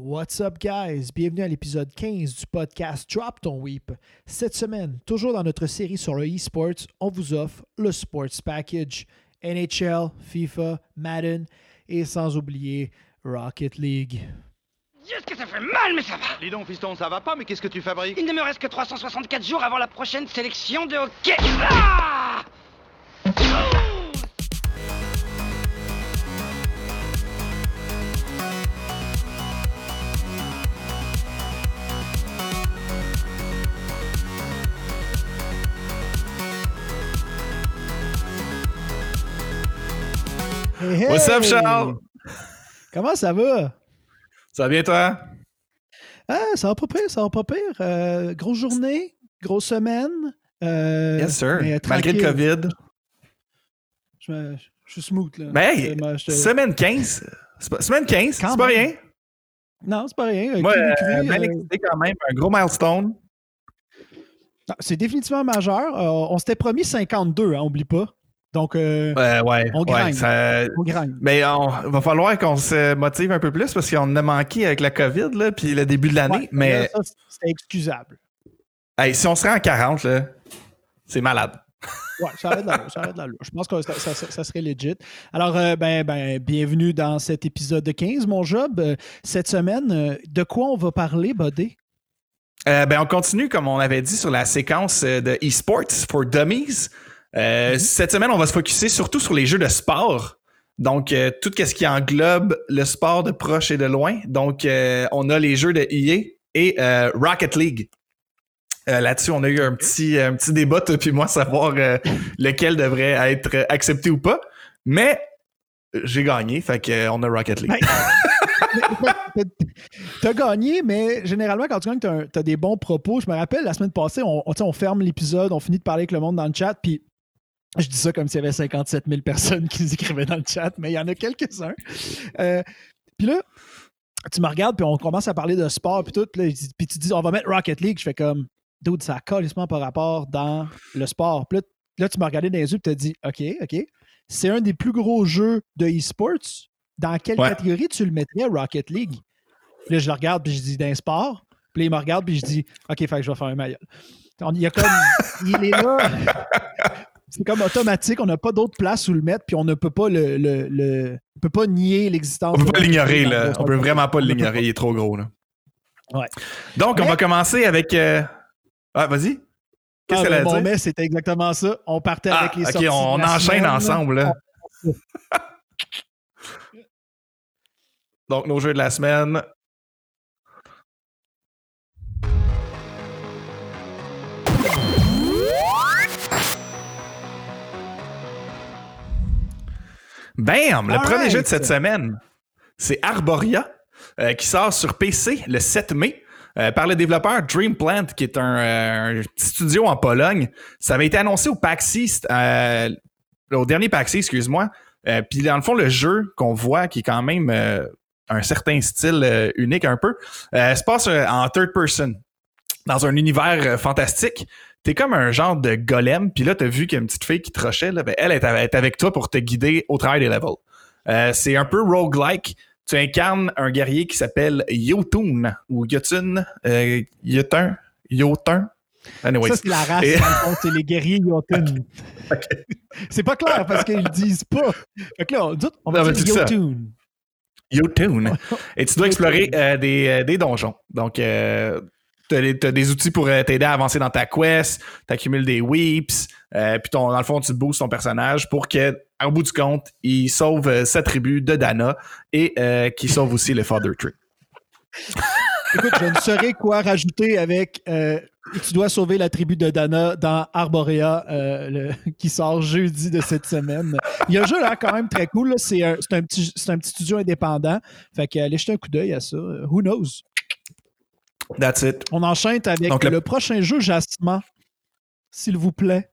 What's up, guys? Bienvenue à l'épisode 15 du podcast Drop Ton Weep. Cette semaine, toujours dans notre série sur le e-sports, on vous offre le Sports Package NHL, FIFA, Madden et sans oublier Rocket League. Dieu, ce que ça fait mal, mais ça va? Dis donc, fiston, ça va pas, mais qu'est-ce que tu fabriques? Il ne me reste que 364 jours avant la prochaine sélection de hockey Ah Hey, hey! What's up, Charles? Comment ça va? Ça va bien, toi? Ah, ça va pas pire, ça va pas pire. Euh, grosse journée, grosse semaine. euh, Yes, sir. mais Malgré le. COVID. Je, me- je suis smooth, là. Mais hey, Euh, je te- semaine 15. C'est pas- Semaine 15, Quand c'est pas rien. Non, c'est pas rien. Moi, euh, quand même. Un gros milestone. C'est définitivement majeur. On s'était promis 52, hein, oublie pas. Donc, euh, Euh, ouais, On ouais, grind. ça- on grind. Mais on va falloir qu'on se motive un peu plus parce qu'on en a manqué avec la COVID, là, puis le début de l'année. Ouais, mais ça, c'est excusable. hey, si on se rend à 40, là, c'est malade. Ouais, ça arrête de l'allure, ça de. Je pense que ça, ça- ça- ça serait legit. Alors, euh, ben, ben, bienvenue dans cet épisode de 15, mon job. Cette semaine, de quoi on va parler? Euh, ben, on continue, comme on avait dit, sur la séquence de eSports for Dummies. Euh, Mhm. Cette semaine, on va se focuser surtout sur les jeux de sport. Donc, euh, tout ce qui englobe le sport de proche et de loin. Donc, euh, on a les jeux de EA et Rocket League. Là-dessus, on a eu un petit, un petit débat, toi puis moi, savoir lequel devrait être accepté ou pas. Mais j'ai gagné, fait qu'on a Rocket League. T'as gagné, mais généralement, quand tu gagnes, t'as, t'as des bons propos. Je me rappelle, la semaine passée, on, on, on ferme l'épisode, on finit de parler avec le monde dans le chat, puis je dis ça comme s'il y avait 57 000 personnes qui nous écrivaient dans le chat, mais il y en a quelques-uns. Euh, puis là, tu me regardes, puis on commence à parler de sport, puis tout, puis, tu dis, on va mettre Rocket League. Je fais comme, dude, ça a calissement par rapport dans le sport. Puis là, là, tu m'as regardé dans les yeux, puis tu as dit, OK, OK, c'est un des plus gros jeux de e-sports. Dans quelle Ouais. catégorie tu le mettrais, Rocket League? Puis là, je le regarde, puis je dis d'un sport. Puis là, il me regarde, puis je dis OK, fait que je vais faire un maillot. Il y a comme. il est là. C'est comme automatique, on n'a pas d'autre place où le mettre, puis on ne peut pas le. le, le- on peut pas nier l'existence. On peut pas l'ignorer, là. On peut vraiment pas On l'ignorer, il est trop gros, là. Ouais. Donc, on va commencer avec. euh, Ah, vas-y. Qu'est-ce Ah, qu'elle ben, a mon dit? mais c'était exactement ça. On partait Ah, avec les ok, sorties. on la enchaîne semaine, ensemble, là. Donc, nos jeux de la semaine. Bam! Le All premier right. jeu de cette semaine, c'est Arboria, euh, qui sort sur PC le 7 mai. euh, par le développeur Dreamplant, qui est un, euh, un petit studio en Pologne. Ça avait été annoncé au PAX East, euh, au dernier PAX East, excuse-moi. Puis dans le fond, le jeu qu'on voit, qui est quand même un certain style unique un peu, se passe en third person, dans un univers fantastique. T'es comme un genre de golem, puis là, t'as vu qu'il y a une petite fille qui te rushait, là, ben, elle est avec, toi pour te guider au travers des levels. Euh, c'est un peu roguelike. Tu incarnes un guerrier qui s'appelle Yotun, ou Yotun, euh, Yotun, Yotun. Anyways. Ça, c'est la race, Et- c'est les guerriers Jotun. C'est pas clair parce qu'ils le disent pas. Fait que là, on, dit- on va Non, dire ça. Jotun. Yotun. Et tu dois Yotun. explorer euh, des, des donjons. Donc, euh, tu as, des outils pour euh, t'aider à avancer dans ta quest, tu accumules des weeps, euh, puis dans le fond, tu boostes ton personnage pour que, au bout du compte, il sauve euh, sa tribu de Dana et qu'il sauve aussi le Father Tree. Écoute, je ne saurais quoi rajouter avec Tu dois sauver la tribu de Dana dans Arborea qui sort jeudi de cette semaine. Il y a un jeu là quand même très cool. C'est un, petit, studio indépendant. Fait que allez jeter un coup d'œil à ça. Who knows? That's it. On enchaîne avec Donc, le... le- prochain jeu, Jasmin. S'il vous plaît.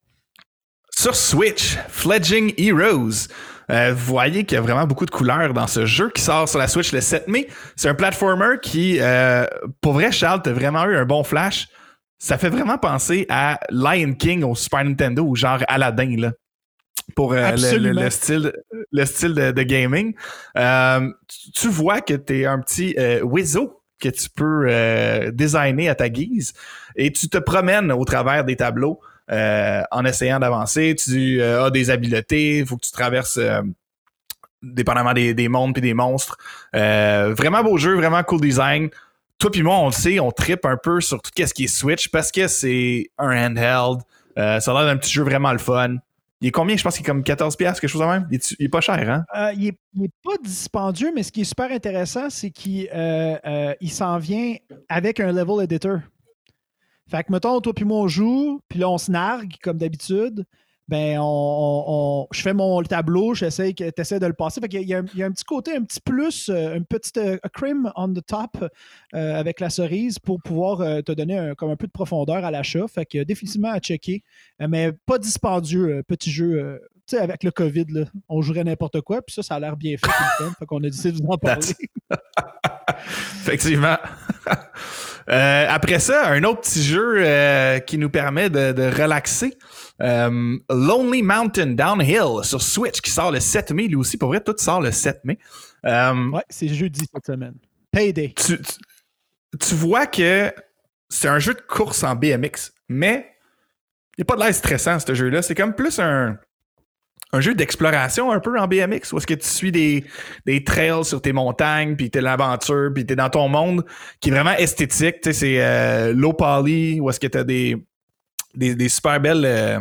Sur Switch, Fledging Heroes. Euh, vous voyez qu'il y a vraiment beaucoup de couleurs dans ce jeu qui sort sur la Switch le 7 mai. C'est un platformer qui, euh, pour vrai, Charles, t'as vraiment eu un bon flash. Ça fait vraiment penser à Lion King au Super Nintendo ou genre Aladdin. Là. pour euh, le, style, le style de, de gaming. Euh, tu, vois que tu es un petit euh, Wizzo que tu peux euh, designer à ta guise et tu te promènes au travers des tableaux euh, en essayant d'avancer. Tu euh, as des habiletés, il faut que tu traverses dépendamment des, des mondes puis des monstres. Vraiment beau jeu, vraiment cool design. Toi puis moi, on le sait, on tripe un peu sur tout ce qui est Switch parce que c'est un handheld. Ça a l'air d'un petit jeu vraiment le fun. Il est combien? Je pense qu'il est comme 14$, quelque chose de même. Il est, est pas cher, hein? Euh, il n'est pas dispendieux, mais ce qui est super intéressant, c'est qu'il euh, euh, s'en vient avec un level editor. Fait que, mettons, toi puis moi, on joue, puis là, on se nargue, comme d'habitude. Ben, on, on- on- je fais mon tableau, j'essaie que tu de le passer. Fait qu'il y a, il y a un- il y a un petit côté, un petit plus, euh, une petite euh, cream on the top euh, avec la cerise pour pouvoir euh, te donner un, comme un peu de profondeur à l'achat. Fait que définitivement à checker, mais pas dispendieux, petit jeu. tu sais, avec le COVID, là, on jouerait n'importe quoi, puis ça, ça a l'air bien fait. Fait qu'on a décidé de vous en parler. Effectivement. Euh, après ça, un autre petit jeu euh, qui nous permet de, de relaxer. Euh, Lonely Mountain Downhill sur Switch qui sort le 7 mai. Lui aussi, pour vrai, tout sort le 7 mai. Ouais, c'est jeudi cette semaine. Payday. tu, tu- tu vois que c'est un jeu de course en BMX, mais il n'y a pas de l'air stressant, ce jeu-là. C'est comme plus un, un jeu d'exploration un peu en BMX, où est-ce que tu suis des, des trails sur tes montagnes, puis t'es l'aventure, puis t'es dans ton monde, qui est vraiment esthétique. Tu sais, c'est euh, low poly, où est-ce que t'as des, des, des super belles euh,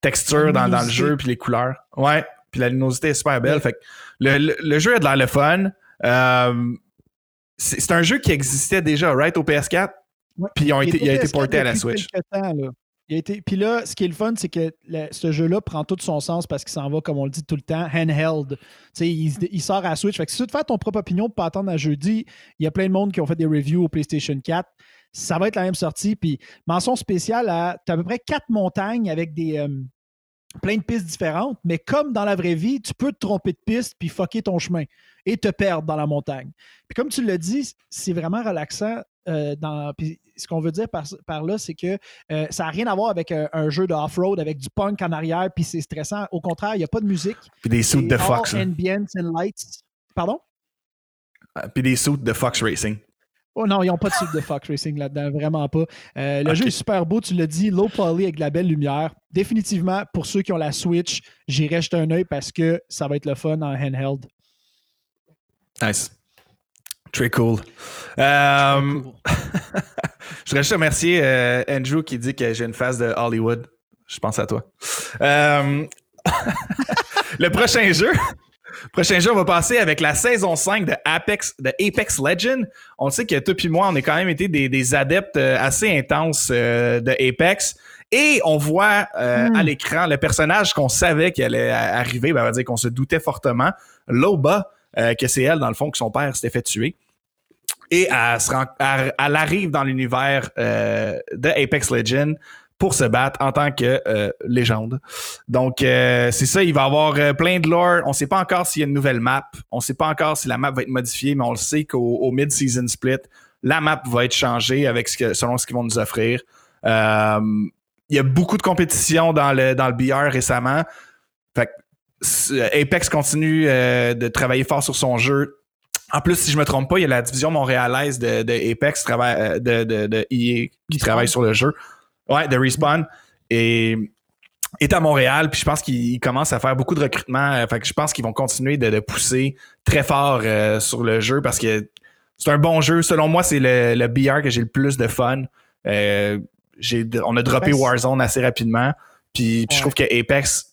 textures dans, dans le jeu, puis les couleurs. Ouais, puis la luminosité est super belle. Fait que le, le, le jeu a de l'air le fun. Euh, c'est un jeu qui existait déjà, right, au PS4, Ouais. puis ils ont Il été, est il a été PS4 porté à la Switch. quelques temps, là. Il a été... Puis là, ce qui est le fun, c'est que ce jeu-là prend tout son sens parce qu'il s'en va, comme on le dit tout le temps, handheld. Il, il sort à Switch. Fait que si tu veux te faire ton propre opinion pour pas attendre à jeudi, il y a plein de monde qui ont fait des reviews au PlayStation 4. Ça va être la même sortie. Puis mention spéciale à. Tu as à peu près quatre montagnes avec des. euh, plein de pistes différentes, mais comme dans la vraie vie, tu peux te tromper de piste puis fucker ton chemin et te perdre dans la montagne. Puis comme tu l'as dit, c'est vraiment relaxant. Euh, dans, ce qu'on veut dire par, par là, c'est que euh, ça n'a rien à voir avec un, un jeu de off-road avec du punk en arrière, puis c'est stressant. Au contraire, il n'y a pas de musique. Puis des suits de Fox. ambience and lights. Pardon? Puis des suits de Fox Racing. Oh non, ils n'ont pas de suite de Fox Racing là-dedans, vraiment pas. Euh, le jeu est super beau, tu l'as dit, low poly avec de la belle lumière. Définitivement, pour ceux qui ont la Switch, j'irai jeter un œil parce que ça va être le fun en handheld. Nice. Très cool. Euh, Cool. je voudrais juste remercier euh, Andrew qui dit que j'ai une face de Hollywood. Je pense à toi. Euh, le prochain jeu. Prochain jeu, on va passer avec la saison 5 de Apex, de Apex Legend. On sait que toi et moi, on a quand même été des, des adeptes assez intenses de Apex. Et on voit euh, Hmm. à l'écran le personnage qu'on savait qu'il allait arriver, ben, on va dire qu'on se doutait fortement, Loba, euh, que c'est elle, dans le fond, que son père s'était fait tuer. Et elle, se arrive dans l'univers euh, de Apex Legends pour se battre en tant que euh, légende. Donc, euh, c'est ça, il va y avoir plein de lore. On ne sait pas encore s'il y a une nouvelle map. On ne sait pas encore si la map va être modifiée, mais on le sait qu'au au mid-season split, la map va être changée avec selon ce qu'ils vont nous offrir. Il y a beaucoup de compétition dans le, dans BR récemment. Apex continue de travailler fort sur son jeu. En plus, si je me trompe pas, il y a la division montréalaise de, de Apex travaille, euh, de, de, de EA qui travaille sur le jeu. Ouais, de Respawn. Et est à Montréal, puis je pense qu'ils commencent à faire beaucoup de recrutement. euh, Fait que je pense qu'ils vont continuer de, de pousser très fort euh, sur le jeu parce que c'est un bon jeu. Selon moi, c'est le, le BR que j'ai le plus de fun. Euh, on a droppé Warzone assez rapidement. Puis, puis je trouve que Apex,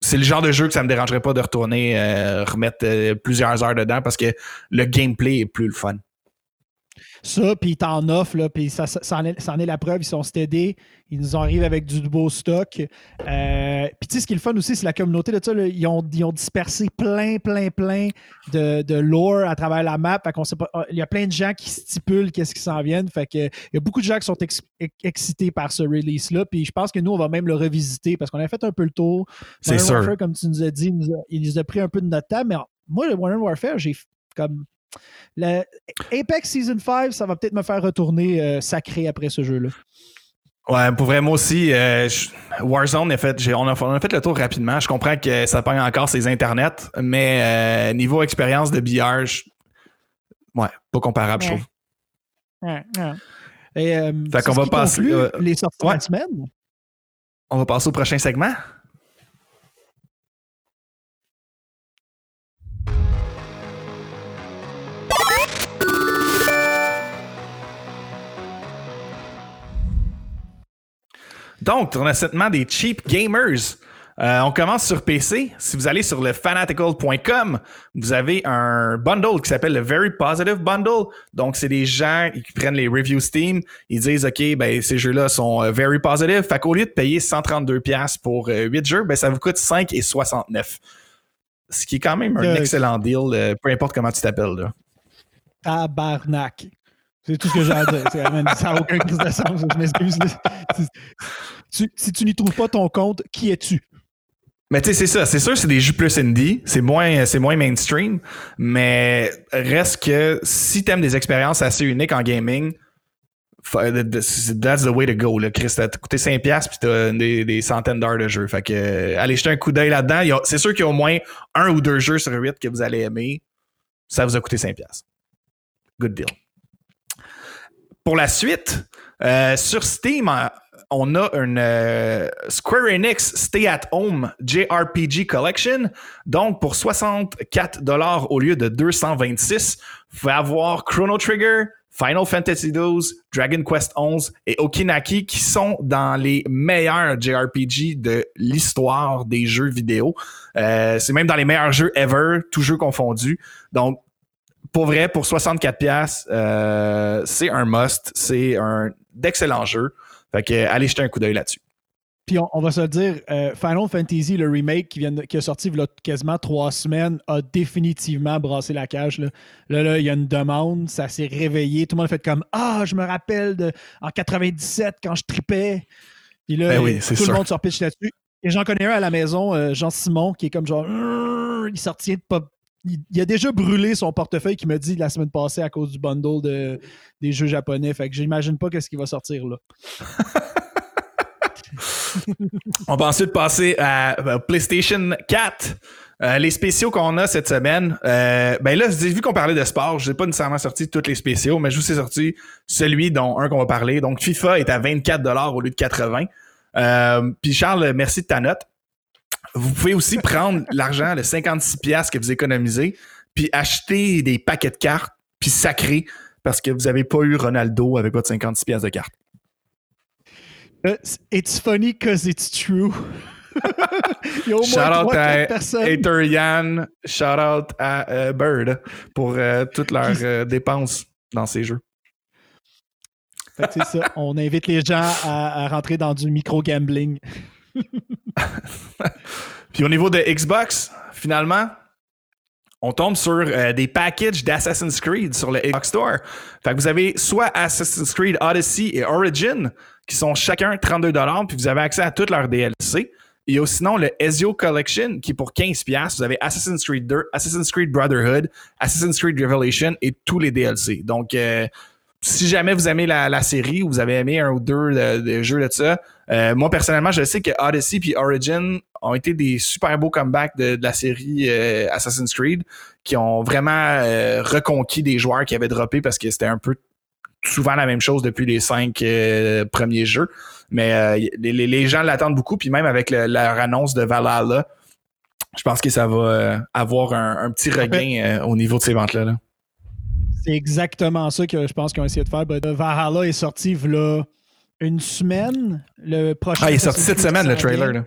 c'est le genre de jeu que ça me dérangerait pas de retourner euh, remettre euh, plusieurs heures dedans parce que le gameplay est plus le fun. Ça, puis ils t'en offrent, là, puis ça, ça, ça en est, ça en est la preuve. Ils sont stédés, ils nous arrivent avec du beau stock. Euh, puis tu sais, ce qui est le fun aussi, c'est la communauté de ça. là, ils, ont, ils ont dispersé plein, plein, plein de, de lore à travers la map. Fait qu'on sait pas, il y a plein de gens qui stipulent qu'est-ce qui s'en viennent. Fait que, il y a beaucoup de gens qui sont ex- ex- excités par ce release-là. Puis je pense que nous, on va même le revisiter parce qu'on a fait un peu le tour. C'est sûr. Warfare, comme tu nous as dit, il nous a, il nous a pris un peu de notre temps. Mais moi, le Modern Warfare, j'ai comme. Le Apex Season 5, ça va peut-être me faire retourner euh, sacré après ce jeu-là. Ouais, pour vrai, moi aussi, euh, je- Warzone, a fait, on, a, on a fait le tour rapidement. Je comprends que ça pogne encore ses internets, mais euh, niveau expérience de billard, je- ouais, pas comparable, je trouve. Ouais, ouais. Et, euh, Fait qu'on va qui passer, euh, les sorties de la semaine? On va passer au prochain segment? Donc, on a segment des cheap gamers. Euh, on commence sur PC. Si vous allez sur le fanatical.com, vous avez un bundle qui s'appelle le Very Positive Bundle. Donc, c'est des gens qui prennent les reviews Steam. Ils disent, OK, ben, ces jeux-là sont euh, very positive. Fait qu'au lieu de payer 132$ pour euh, 8 jeux, ben, ça vous coûte 5,69$. Ce qui est quand même un Euh, excellent deal, euh, peu importe comment tu t'appelles. là. Tabarnak. C'est tout ce que j'ai à dire. Ça n'a aucun crise de sens. Je m'excuse. Si- tu- Si tu n'y trouves pas ton compte, qui es-tu? Mais tu sais, c'est ça. C'est sûr, c'est des jeux plus indie. C'est moins, c'est moins mainstream. Mais reste que si t'aimes des expériences assez uniques en gaming, fa- that's the way to go. Là. Chris, t'as coûté 5$ puis t'as des, des centaines d'heures de jeu. Fait que, euh, allez jeter un coup d'œil là-dedans. C'est sûr qu'il y a au moins un ou deux jeux sur 8 que vous allez aimer. Ça vous a coûté 5$. Good deal. Pour la suite, euh, sur Steam, euh, on a une euh, Square Enix Stay at Home JRPG Collection. Donc, pour 64 au lieu de 226, vous pouvez avoir Chrono Trigger, Final Fantasy XII, Dragon Quest XI et Okinaki qui sont dans les meilleurs JRPG de l'histoire des jeux vidéo. C'est même dans les meilleurs jeux ever, tous jeux confondus. Donc, pour vrai, pour 64$, piastres, euh, c'est un must. C'est un d'excellents jeux. Fait que, euh, allez jeter un coup d'œil là-dessus. Puis on, on va se le dire, euh, Final Fantasy, le remake qui, vient de- qui est sorti il y a quasiment trois semaines, a définitivement brassé la cage. Là, là, là, il y a une demande, ça s'est réveillé. Tout le monde a fait comme Ah, je me rappelle de, en 97 quand je tripais. Puis là, Ben oui, tout sûr. le monde se repitche là-dessus. Et j'en connais un à la maison, euh, Jean-Simon, qui est comme genre il sortit de pas. Il, a déjà brûlé son portefeuille qui me dit la semaine passée à cause du bundle de, des jeux japonais. Fait que j'imagine pas qu'est-ce qui va sortir là. On va ensuite passer à euh, PlayStation 4. Euh, les spéciaux qu'on a cette semaine, euh, ben là, vu qu'on parlait de sport, je n'ai pas nécessairement sorti tous les spéciaux, mais je vous ai sorti celui dont un qu'on va parler. Donc, FIFA est à 24$ au lieu de 80$. Euh, Puis Charles, merci de ta note. Vous pouvez aussi prendre l'argent, le 56$ que vous économisez, puis acheter des paquets de cartes, puis sacrer, parce que vous n'avez pas eu Ronaldo avec votre 56$ de carte. Euh, It's funny because it's true. Il y a au moins Shout out à. Hater Yann, shout out à euh, Bird pour euh, toutes leurs euh, dépenses dans ces jeux. Fait que c'est ça. On invite les gens à, à rentrer dans du micro-gambling. Puis au niveau de Xbox, finalement, on tombe sur euh, des packages d'Assassin's Creed sur le Xbox Store. Fait que vous avez soit Assassin's Creed Odyssey et Origin, qui sont chacun 32$, puis vous avez accès à toutes leurs DLC. Il y a sinon le Ezio Collection, qui est pour 15$. Vous avez Assassin's Creed 2, Assassin's Creed Brotherhood, Assassin's Creed Revelation et tous les DLC. Donc, euh, si jamais vous aimez la, série ou vous avez aimé un ou deux de, de jeux de ça, euh, moi personnellement, je sais que Odyssey puis Origin ont été des super beaux comebacks de, de la série euh, Assassin's Creed qui ont vraiment euh, reconquis des joueurs qui avaient droppé parce que c'était un peu souvent la même chose depuis les cinq euh, premiers jeux. Mais euh, les, gens l'attendent beaucoup, puis même avec le- leur annonce de Valhalla, je pense que ça va euh, avoir un, un petit regain au niveau de ces ventes-là. là. C'est exactement ça que je pense qu'ils ont essayé de faire. Ben, Valhalla est sorti là une semaine. Le prochain. Ah, il est sorti cette semaine, le trailer. là.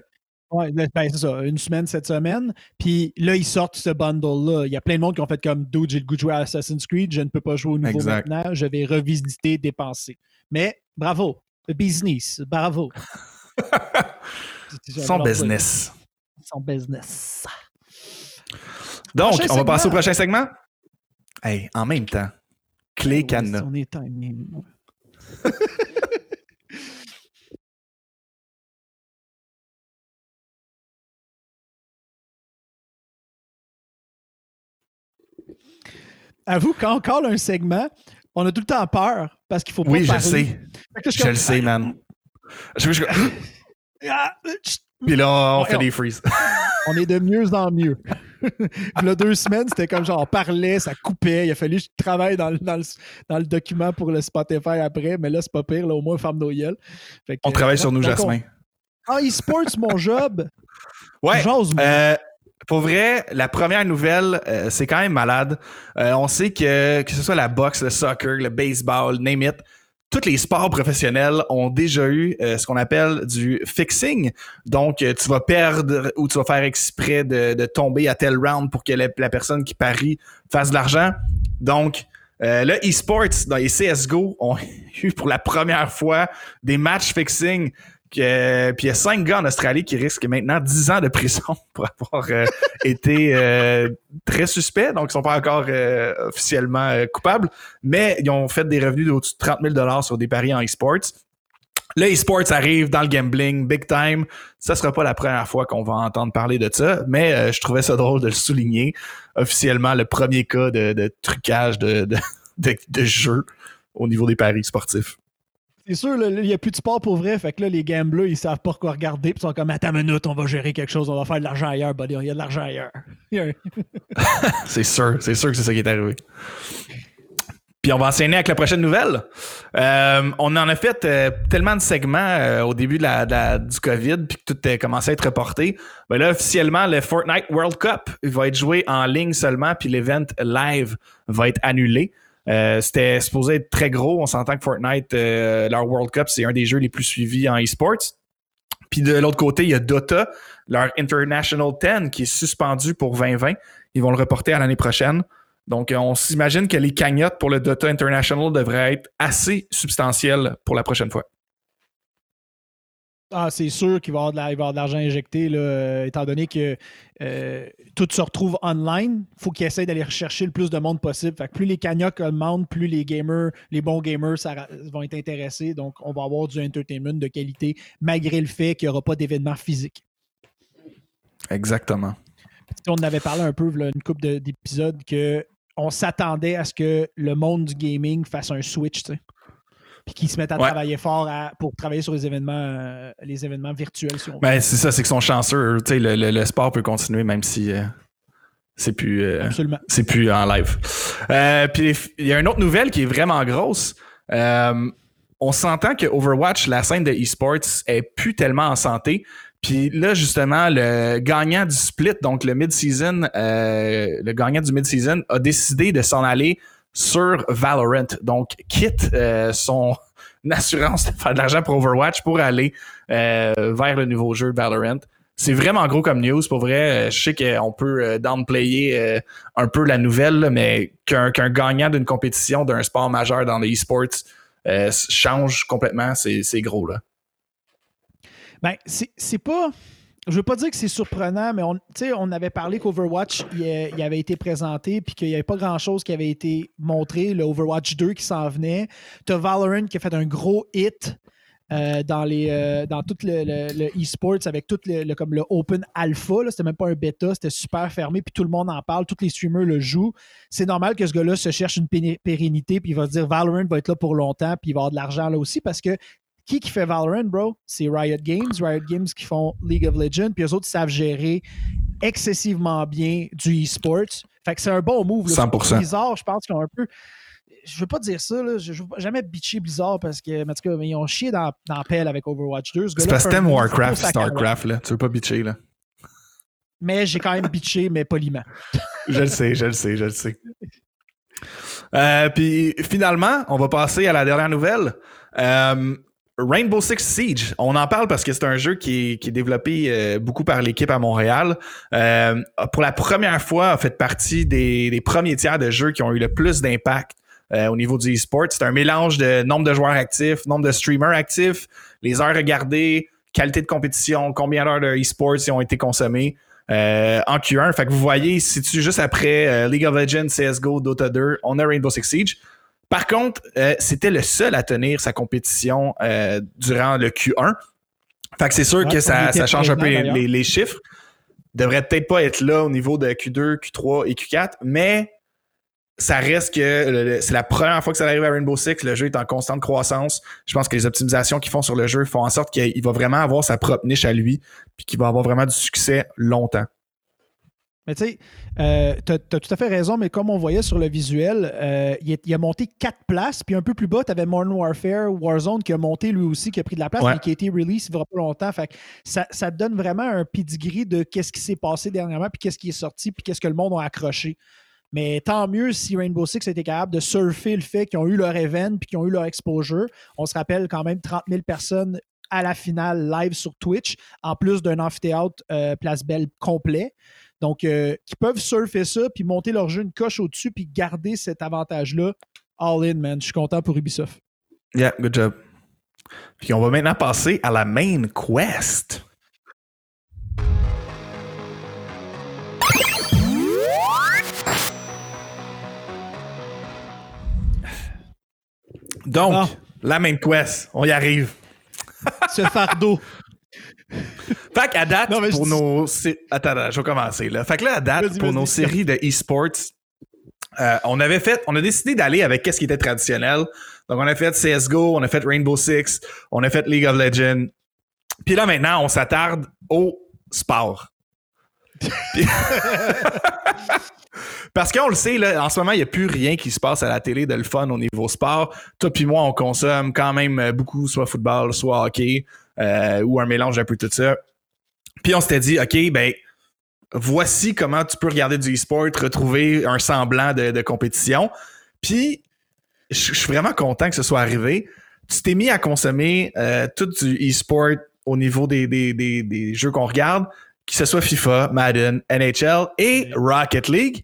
Ouais, ben, c'est ça, une semaine cette semaine. Puis là, ils sortent ce bundle-là. Il y a plein de monde qui ont fait comme Dude, j'ai le goût de jouer à Assassin's Creed, je ne peux pas jouer au nouveau Exact. maintenant, je vais revisiter, dépenser. Mais bravo, le business, bravo. Son business. Son business. Donc, Prochain on va passer au prochain segment. Hey, en même temps, clé cadenas. On est timé. Avoue, colle un segment, on a tout le temps peur parce qu'il faut pas Oui, je le sais. Je suis Je comme, le sais, man. Je, je- Ah, chut. puis là, on Ouais, fait on- des freezes. on est de mieux en mieux. A deux semaines, c'était comme genre, on parlait, ça coupait. Il a fallu que je travaille dans le, dans le, dans le document pour le Spotify après, mais là, c'est pas pire. Là, au moins, ferme nos On travaille sur nous, Jasmin. En e-sports, mon job, Ouais. j'ose. Euh, pour vrai, la première nouvelle, euh, c'est quand même malade. Euh, on sait que que ce soit la boxe, le soccer, le baseball, name it, tous les sports professionnels ont déjà eu euh, ce qu'on appelle du fixing. Donc, tu vas perdre ou tu vas faire exprès de, tomber à tel round pour que la, personne qui parie fasse de l'argent. Donc, euh, le e-sports dans les CSGO ont eu pour la première fois des matchs fixing. Que, puis il y a cinq gars en Australie qui risquent maintenant 10 ans de prison pour avoir euh, été euh, très suspects. Donc, ils sont pas encore euh, officiellement euh, coupables, mais ils ont fait des revenus d'au-dessus de 30 000 sur des paris en e-sports. Le e-sports arrive dans le gambling, big time. Ça sera pas la première fois qu'on va entendre parler de ça, mais euh, je trouvais ça drôle de le souligner. Officiellement, le premier cas de, de trucage de, de, de jeu au niveau des paris sportifs. C'est sûr, il n'y a plus de sport pour vrai. Fait que là, les gamblers, ils savent pas quoi regarder. Puis ils sont comme, attends une minute, on va gérer quelque chose. On va faire de l'argent ailleurs, buddy. Il y a de l'argent ailleurs. C'est sûr, c'est sûr que c'est ça qui est arrivé. Puis on va enchaîner avec la prochaine nouvelle. Euh, on en a fait euh, tellement de segments euh, au début du COVID, puis que tout a commencé à être reporté. Ben là, officiellement, le Fortnite World Cup va être joué en ligne seulement, puis l'event live va être annulé. Euh, C'était supposé être très gros. On s'entend que Fortnite, euh, leur World Cup, c'est un des jeux les plus suivis en e-sports. Puis de l'autre côté, il y a Dota, leur International 10, qui est suspendu pour 2020. Ils vont le reporter à l'année prochaine. Donc, euh, on s'imagine que les cagnottes pour le Dota International devraient être assez substantielles pour la prochaine fois. Ah, c'est sûr qu'il va y avoir de la- l'argent injecté, là, euh, étant donné que euh, tout se retrouve online. Il faut qu'ils essayent d'aller rechercher le plus de monde possible. Fait que plus les cagnottes augmentent, plus les gamers, les bons gamers ça vont être intéressés. Donc, on va avoir du entertainment de qualité, malgré le fait qu'il n'y aura pas d'événement physique. Exactement. On en avait parlé un peu, là, une couple de- d'épisodes, que on s'attendait à ce que le monde du gaming fasse un switch, tu sais. Puis qu'ils se mettent à Ouais. travailler fort à- pour travailler sur les événements, euh, les événements virtuels, si on veut. Ben, c'est ça, c'est qu'ils sont chanceux. Le, le- le sport peut continuer même si euh, c'est plus. euh, c'est plus en live. Puis il y a une autre nouvelle qui est vraiment grosse. On s'entend que Overwatch, la scène de esports, est plus tellement en santé. Puis là, justement, le gagnant du split, donc le mid-season, euh, le gagnant du mid-season a décidé de s'en aller sur Valorant. Donc, quitte euh, son assurance de faire de l'argent pour Overwatch pour aller euh, vers le nouveau jeu Valorant. C'est vraiment gros comme news. Pour vrai, Euh, je sais qu'on peut downplayer un peu la nouvelle, mais qu'un gagnant d'une compétition d'un sport majeur dans les e-sports change complètement, c'est gros. Là. Ben, c'est pas. Je veux pas dire que c'est surprenant, mais on, on avait parlé qu'Overwatch il, avait été présenté puis qu'il n'y avait pas grand-chose qui avait été montré. Le Overwatch 2 qui s'en venait. Tu as Valorant qui a fait un gros hit euh, dans, les, euh, dans tout le, e-sports avec tout le, le- comme le open alpha. C'était même pas un bêta, c'était super fermé puis tout le monde en parle. Tous les streamers le jouent. C'est normal que ce gars-là se cherche une pérennité puis il va se dire Valorant va être là pour longtemps puis il va avoir de l'argent là aussi parce que qui qui fait Valorant, bro? C'est Riot Games. Riot Games qui font League of Legends. Puis eux autres savent gérer excessivement bien du e-sports. Fait que c'est un bon move. là. 100%. Blizzard, je pense qu'ils ont un peu. Je veux pas dire ça, là. je, veux jamais bitcher Blizzard parce que, en tout cas, ils ont chié dans, dans pelle avec Overwatch 2. Ce C'est parce que t'aimes Warcraft. Starcraft, là. Tu veux pas bitcher, là. Mais j'ai quand même bitché, mais poliment. Je le sais, je le sais, je le sais. Euh, puis finalement, on va passer à la dernière nouvelle. Euh, Rainbow Six Siege, on en parle parce que c'est un jeu qui est, développé euh, beaucoup par l'équipe à Montréal. Euh, pour la première fois, a fait partie des, premiers tiers de jeux qui ont eu le plus d'impact euh, au niveau du e-sport. C'est un mélange de nombre de joueurs actifs, nombre de streamers actifs, les heures regardées, qualité de compétition, combien d'heures de e-sports ont été consommées en Q1. Fait vous voyez, si tu juste après League of Legends, CSGO, Dota 2, on a Rainbow Six Siege. Par contre, euh, c'était le seul à tenir sa compétition euh, durant le Q1. Fait que c'est sûr Ouais, que ça, change un peu les, les- chiffres. Devrait peut-être pas être là au niveau de Q2, Q3 et Q4, mais ça reste que c'est la première fois que ça arrive à Rainbow Six. Le jeu est en constante croissance. Je pense que les optimisations qu'ils font sur le jeu font en sorte qu'il va vraiment avoir sa propre niche à lui, puis qu'il va avoir vraiment du succès longtemps. Mais tu sais, euh, t'as as tout à fait raison, mais comme on voyait sur le visuel, euh, il, est- il a monté quatre places, puis un peu plus bas, tu avais Modern Warfare, Warzone qui a monté lui aussi, qui a pris de la place, Ouais. mais qui a été release il ne va pas longtemps. Fait que ça, ça te donne vraiment un pedigree de qu'est-ce qui s'est passé dernièrement, puis qu'est-ce qui est sorti, puis qu'est-ce que le monde a accroché. Mais tant mieux si Rainbow Six a été capable de surfer le fait qu'ils ont eu leur event puis qu'ils ont eu leur exposure. On se rappelle quand même 30 000 personnes à la finale live sur Twitch, en plus d'un amphithéâtre euh, Place Belle complet. Donc, euh, qui peuvent surfer ça, puis monter leur jeu une coche au-dessus, puis garder cet avantage-là. All in, man. Je suis content pour Ubisoft. Yeah, good job. Puis on va maintenant passer à la main quest. Donc, Ah. la main quest, on y arrive. Ce fardeau. Fait qu'à date, Non, mais je pour nos. Attends, attends, je vais commencer là. Fait que là, à date, pour nos séries de e-sports, euh, on avait fait, on a décidé d'aller avec qu'est-ce qui était traditionnel. Donc, on a fait CSGO, on a fait Rainbow Six, on a fait League of Legends. Puis là, maintenant, on s'attarde au sport. Puis- Parce qu'on le sait, là, en ce moment, il n'y a plus rien qui se passe à la télé de le fun au niveau sport. Toi puis moi, on consomme quand même beaucoup, soit football, soit hockey, euh, ou un mélange un peu de tout ça. Puis on s'était dit, OK, ben, voici comment tu peux regarder du e-sport, retrouver un semblant de, de compétition. Puis, je je suis vraiment content que ce soit arrivé. Tu t'es mis à consommer euh, tout du e-sport au niveau des, des, des, des jeux qu'on regarde, que ce soit FIFA, Madden, NHL et Rocket League.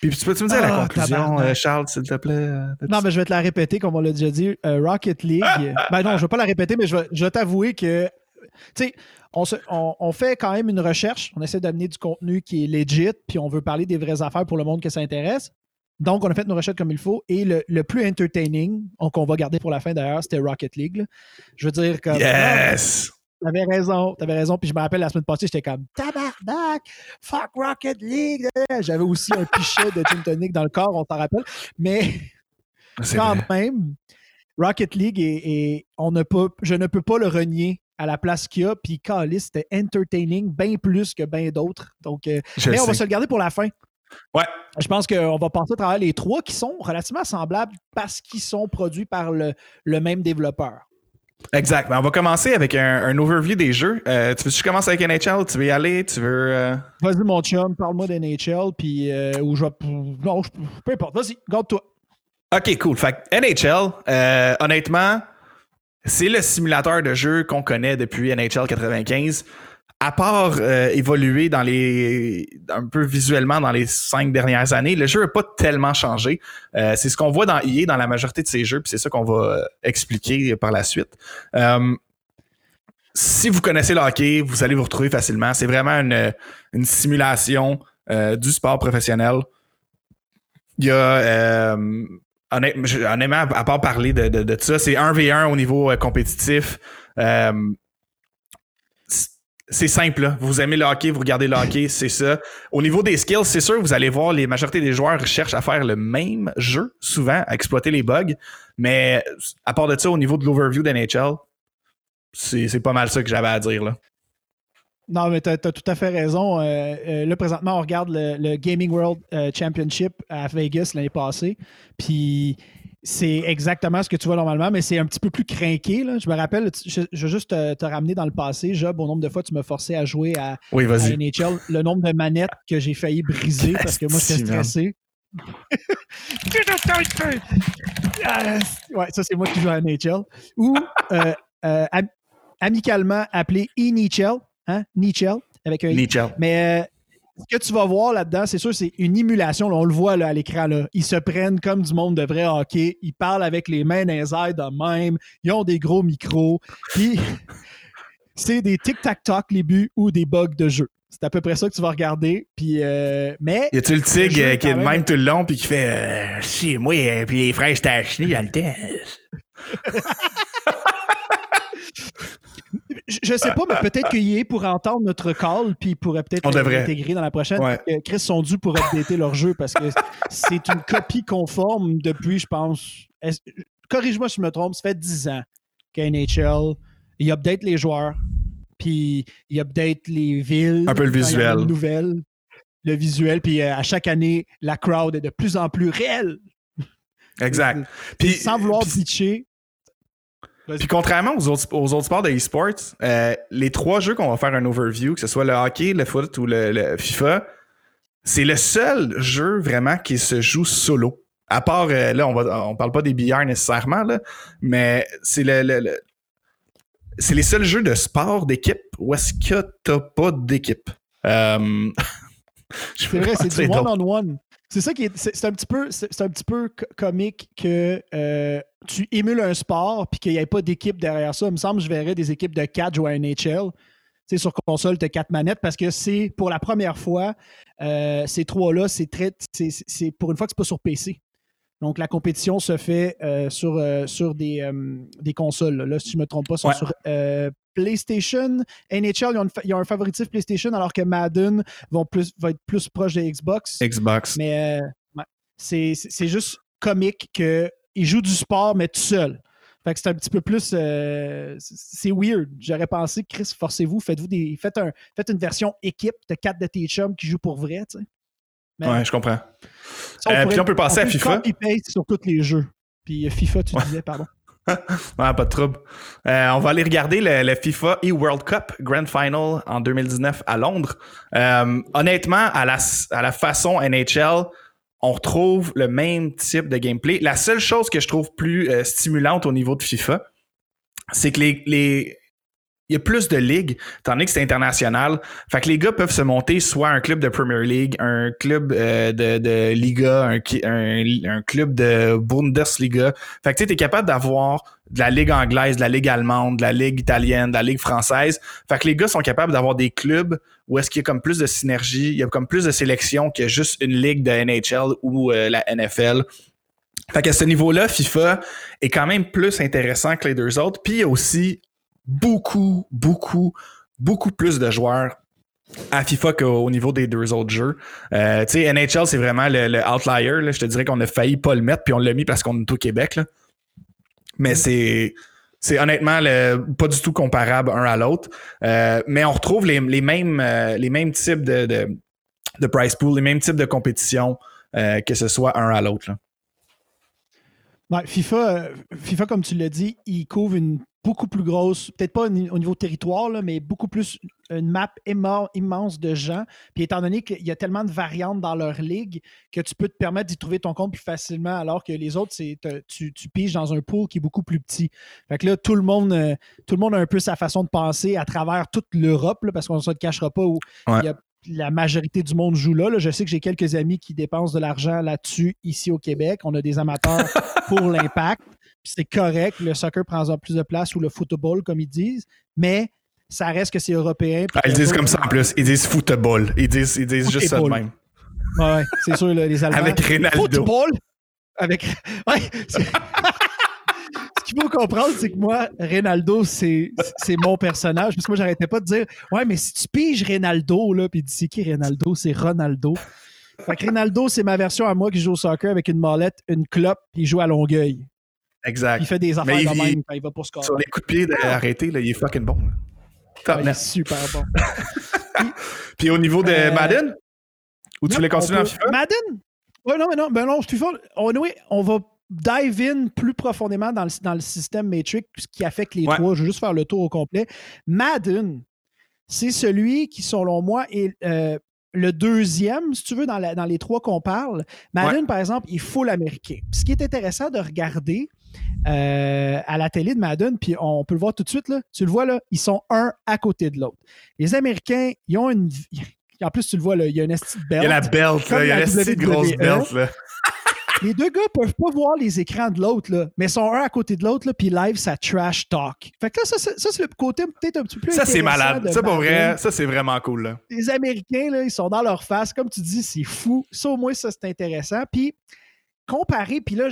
Puis tu peux-tu me dire la Ah, conclusion, euh, Charles, s'il te plaît? euh, Non, mais je vais te la répéter, comme on l'a déjà dit. Euh, Rocket League. ben non, je vais pas la répéter, mais je vais, je vais t'avouer que. Tu sais, on, on- on fait quand même une recherche. On essaie d'amener du contenu qui est legit, puis on veut parler des vraies affaires pour le monde que ça intéresse. Donc, on a fait nos recherches comme il faut. Et le, le plus entertaining, donc qu'on va garder pour la fin d'ailleurs, c'était Rocket League. là. Je veux dire, comme. Yes! T'avais raison, t'avais raison. Puis je me rappelle la semaine passée, j'étais comme tabarnak, fuck Rocket League. J'avais aussi un pichet de gin tonic dans le corps, on s'en rappelle. Mais C'est quand vrai. même, Rocket League est- on ne peut, je ne peux pas le renier à la place qu'il y a. Puis Calis, c'était entertaining bien plus que bien d'autres. Donc, euh, mais on va se le garder pour la fin. Ouais. Je pense qu'on va passer à travers les trois qui sont relativement semblables parce qu'ils sont produits par le, le même développeur. Exact. Ben, on va commencer avec un, un overview des jeux. Euh, tu veux que je commence avec NHL? Tu veux y aller? Tu veux. euh, Vas-y, mon chum, parle-moi d'NHL, puis euh, où je vais. Non, je- peu importe. Vas-y, garde-toi. Ok, cool. Fait que NHL, euh, honnêtement, c'est le simulateur de jeu qu'on connaît depuis NHL 95. À part euh, évoluer dans les un peu visuellement dans les cinq dernières années, le jeu n'a pas tellement changé. Euh, c'est ce qu'on voit dans EA dans la majorité de ses jeux, puis c'est ça qu'on va euh, expliquer par la suite. Si vous connaissez le hockey, vous allez vous retrouver facilement. C'est vraiment une, simulation du sport professionnel. Il y a honnêtement, à part parler de, ça, c'est 1v1 au niveau compétitif. C'est simple, vous aimez le hockey, vous regardez le hockey, c'est ça. Au niveau des skills, c'est sûr, vous allez voir, les majorités des joueurs cherchent à faire le même jeu, souvent, à exploiter les bugs. Mais à part de ça, au niveau de l'overview d'NHL, c'est pas mal ça que j'avais à dire. Non, mais tu as, tout à fait raison. Euh, euh, là, présentement, on regarde le, le Gaming World euh, Championship à Vegas l'année passée. Puis c'est exactement ce que tu vois normalement, mais c'est un petit peu plus craqué. Là. Je me rappelle, je, je veux juste te, te ramener dans le passé. Job, au nombre de fois, tu m'as forcé à jouer à, Oui, à. NHL. Le nombre de manettes que j'ai failli briser parce que moi, j'étais stressé. Ouais, ça, c'est moi qui joue à NHL. Ou euh, euh, am- amicalement appelé e-NHL, hein? Nichel, avec un I. NHL. Mais euh, ce que tu vas voir là-dedans, c'est sûr, c'est une émulation. là, on le voit là, à l'écran. Ils se prennent comme du monde de vrai hockey. Ils parlent avec les mains dans les airs de même. Ils ont des gros micros. Puis, c'est des tic-tac-toc, les buts, ou des bugs de jeu. C'est à peu près ça que tu vas regarder. Puis, euh, mais Y a-tu le tigre euh, qui est même- même tout le long puis qui fait euh, Si, moi, euh, puis les fraises tachées dans le temps. je, sais pas, mais peut-être qu'il est pour entendre notre call, puis il pourrait peut-être l'intégrer dans la prochaine. Ouais. Chris sont dus pour updater leur jeu parce que c'est une copie conforme depuis, je pense. Corrige-moi si je me trompe, ça fait 10 ans qu'NHL, il update les joueurs, puis il update les villes. Un peu le visuel. une nouvelle, le visuel, puis euh, à chaque année, la crowd est de plus en plus réelle. Exact. Puis sans vouloir bitcher. Puis contrairement aux autres, aux autres sports de e-sports, euh, les trois jeux qu'on va faire un overview, que ce soit le hockey, le foot ou le, le FIFA, c'est le seul jeu vraiment qui se joue solo. À part, euh, là, on va, on parle pas des billards nécessairement, là, mais c'est le, le- le- c'est les seuls jeux de sport d'équipe où est-ce que t'as pas d'équipe. Euh, C'est vrai, c'est du one-on-one. C'est ça qui est. C'est un petit peu, c'est un petit peu co- comique que euh, tu émules un sport puis qu'il n'y ait pas d'équipe derrière ça. Il me semble que je verrais des équipes de 4 jouer à NHL. Tu sais, sur console, tu as 4 manettes parce que c'est pour la première fois, euh, ces trois-là, c'est très. c'est- pour une fois que c'est pas sur PC. Donc, la compétition se fait euh, sur, euh, sur des, des consoles. Là, si je ne me trompe pas, sont Ouais. sur PlayStation. NHL, ils ont, une fa- ils ont un favoritif PlayStation, alors que Madden vont plus, va être plus proche de Xbox. Xbox. Mais ouais. c'est juste comique qu'ils jouent du sport, mais tout seul. Fait que c'est un petit peu plus. euh, c'est- weird. J'aurais pensé, Chris, forcez-vous, faites-vous des. Faites, un, faites une version équipe de quatre de tes chums qui jouent pour vrai, tu sais. Mais Ouais, je comprends. ça, Euh, pourrait- puis on peut passer à FIFA. copy-paste sur tous les jeux. Puis euh, FIFA, tu disais, pardon. Ouais, pas de trouble. Euh, on va aller regarder le, le FIFA e-World Cup Grand Final en 2019 à Londres. Honnêtement, à la, à la façon NHL, on retrouve le même type de gameplay. La seule chose que je trouve plus euh, stimulante au niveau de FIFA, c'est que les, les- il y a plus de ligues, donné que c'est international. Fait que les gars peuvent se monter soit un club de Premier League, un club euh, de, Liga, un, un, un club de Bundesliga. Fait que tu es capable d'avoir de la Ligue anglaise, de la Ligue allemande, de la Ligue italienne, de la Ligue française. Fait que les gars sont capables d'avoir des clubs où est-ce qu'il y a comme plus de synergie, il y a comme plus de sélection que juste une ligue de NHL ou euh, la NFL. Fait qu'à ce niveau-là, FIFA est quand même plus intéressant que les deux autres. Puis il y a aussi beaucoup, beaucoup, beaucoup plus de joueurs à FIFA qu'au niveau des deux autres jeux. Euh, tu sais, NHL, c'est vraiment le, outlier. Je te dirais qu'on a failli pas le mettre, puis on l'a mis parce qu'on est au Québec. Mais c'est. C'est honnêtement le- pas du tout comparable un à l'autre. Euh, mais on retrouve les, les mêmes, euh, les mêmes types de, de, de price pool, les mêmes types de compétition, euh, que ce soit un à l'autre. Ouais, FIFA, FIFA, comme tu l'as dit, il couvre une beaucoup plus grosse, peut-être pas au ni- au niveau territoire, là, mais beaucoup plus une map immense de gens. Puis étant donné qu'il y a tellement de variantes dans leur ligue que tu peux te permettre d'y trouver ton compte plus facilement, alors que les autres, c'est tu, tu piges dans un pool qui est beaucoup plus petit. Fait que là, tout le monde, euh, tout le monde a un peu sa façon de penser à travers toute l'Europe, là, parce qu'on ne se le cachera pas où Ouais. il y a la majorité du monde joue là, là. Je sais que j'ai quelques amis qui dépensent de l'argent là-dessus ici au Québec. On a des amateurs pour l'impact. C'est correct. Le soccer prend plus de place ou le football, comme ils disent. Mais ça reste que c'est européen. Ah, ils disent comme ça en plus. Ils disent football. Ils disent, ils disent juste ça de même. Ouais, c'est sûr, les Allemands. Avec Ronaldo. Football? Avec. Ouais, Ce qu'il faut comprendre, c'est que moi, Ronaldo, c'est mon personnage. Parce que moi, j'arrêtais pas de dire Ouais, mais si tu piges Ronaldo, là, puis c'est qui Ronaldo C'est Ronaldo. Fait que Ronaldo, c'est ma version à moi qui joue au soccer avec une mallette, une clope, puis il joue à Longueuil. Exact. Il fait des affaires Mais de il- même quand il va pour scorer. Sur les coups de pied arrêtés, il est fucking bon. Top Ouais, il est super bon. Puis au niveau de Euh, Madden, ou tu voulais continuer on en FIFA? Madden? Ouais, non, mais non, ben non, FIFA, on, on va dive in plus profondément dans le, dans le système Matrix, ce qui affecte les Ouais. trois. Je vais juste faire le tour au complet. Madden, c'est celui qui, selon moi, est euh, le deuxième, si tu veux, dans, la- dans les trois qu'on parle. Madden, par exemple, il faut l'américain. Ce qui est intéressant de regarder euh, à la télé de Madden, puis on peut le voir tout de suite, là, tu le vois, là, ils sont un à côté de l'autre. Les Américains, ils ont une... En plus, tu le vois, là, il y a une esti de Il y a la belt, là. Il y a la petite WWE. grosse belt, là. Les deux gars peuvent pas voir les écrans de l'autre, là, mais sont un à côté de l'autre, là, puis live, ça trash talk. Fait que là, ça, c'est- ça, c'est le côté peut-être un petit peu plus Ça, c'est malade. de Ça, pour vrai, ça, c'est vraiment cool, là. Les Américains, là, ils sont dans leur face. Comme tu dis, c'est fou. Ça, au moins, ça, c'est intéressant. Puis, comparer, puis là,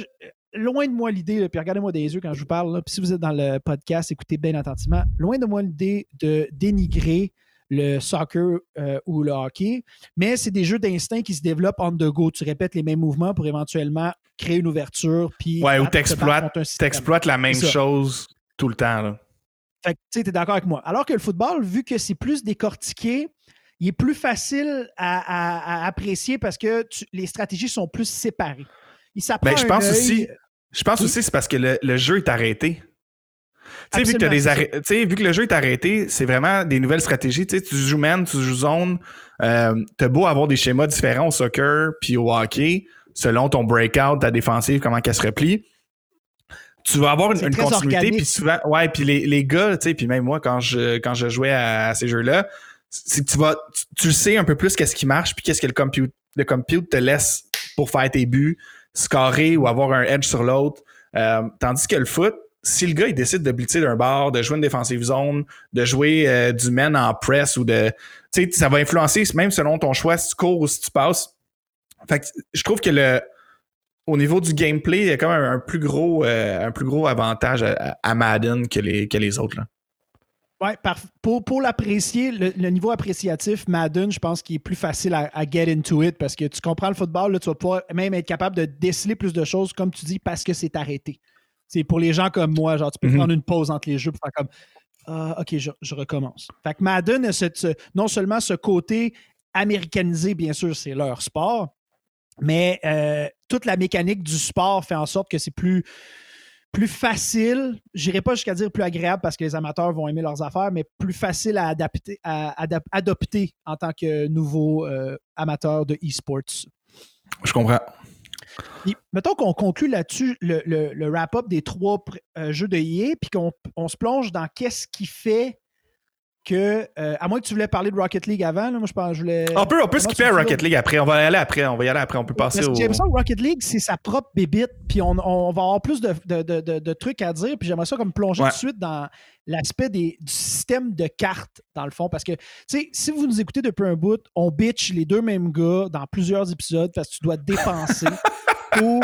loin de moi l'idée, puis regardez-moi des yeux quand je vous parle, là, puis si vous êtes dans le podcast, écoutez bien attentivement, loin de moi l'idée de dénigrer le soccer euh, ou le hockey, mais c'est des jeux d'instinct qui se développent on the go. Tu répètes les mêmes mouvements pour éventuellement créer une ouverture. Puis Ouais, ou t'exploites la même chose tout le temps. Là. Fait que, tu sais, t'es d'accord avec moi. Alors que le football, vu que c'est plus décortiqué, il est plus facile à, à- à apprécier parce que tu- les stratégies sont plus séparées. Il s'apprend Ben, je pense aussi, je pense aussi c'est parce que le, le jeu est arrêté. Tu sais, vu que, des arrêt- vu que le jeu est arrêté, c'est vraiment des nouvelles stratégies. Tu joues man, tu joues zone. Euh, T'as beau avoir des schémas différents au soccer puis au hockey, selon ton breakout, ta défensive, comment qu'elle se replie. Tu vas avoir une, continuité, puis souvent, ouais, puis les, les gars, tu sais, puis même moi, quand je, quand je jouais à, à ces jeux-là, c'est que tu vas, tu, sais un peu plus qu'est-ce qui marche, puis qu'est-ce que le compute, le compute te laisse pour faire tes buts, scorer ou avoir un edge sur l'autre. Euh, tandis que le foot, si le gars il décide de blitzer d'un bord, de jouer une défensive zone, de jouer euh, du men en press ou de. Tu sais, ça va influencer même selon ton choix si tu cours ou si tu passes. Fait je trouve que le. Au niveau du gameplay, il y a quand même un, un plus gros, euh, un plus gros avantage à, à Madden que les, que les autres. Là. Ouais, par- pour, pour l'apprécier, le, le niveau appréciatif, Madden, je pense qu'il est plus facile à, à get into it parce que tu comprends le football, là, tu vas pouvoir même être capable de déceler plus de choses, comme tu dis, parce que c'est arrêté. C'est pour les gens comme moi, genre, tu peux Mhm. prendre une pause entre les jeux pour faire comme Ah, OK, je, je recommence. Fait que Madden a cette- ce- non seulement ce côté américanisé, bien sûr, c'est leur sport, mais euh, toute la mécanique du sport fait en sorte que c'est plus plus facile, j'irai pas jusqu'à dire plus agréable parce que les amateurs vont aimer leurs affaires, mais plus facile à adapter, à adap- adopter en tant que nouveau euh, amateur de e-sports. Je comprends. Mettons qu'on conclut là-dessus le, le- le wrap-up des trois euh, jeux de EA, puis qu'on on se plonge dans qu'est-ce qui fait que, euh, à moins que tu voulais parler de Rocket League avant, là, moi je pense je voulais. On peut, on peut skipper Rocket? League après. On va y aller après. On va y aller après. On peut passer Parce que au. J'ai l'impression que Rocket League, c'est sa propre bébite, puis on, on va avoir plus de, de- de- trucs à dire, puis j'aimerais ça comme plonger Ouais. tout de suite dans l'aspect du système de cartes, dans le fond, parce que, tu sais, si vous nous écoutez depuis un bout, on bitch les deux mêmes gars dans plusieurs épisodes parce que tu dois dépenser pour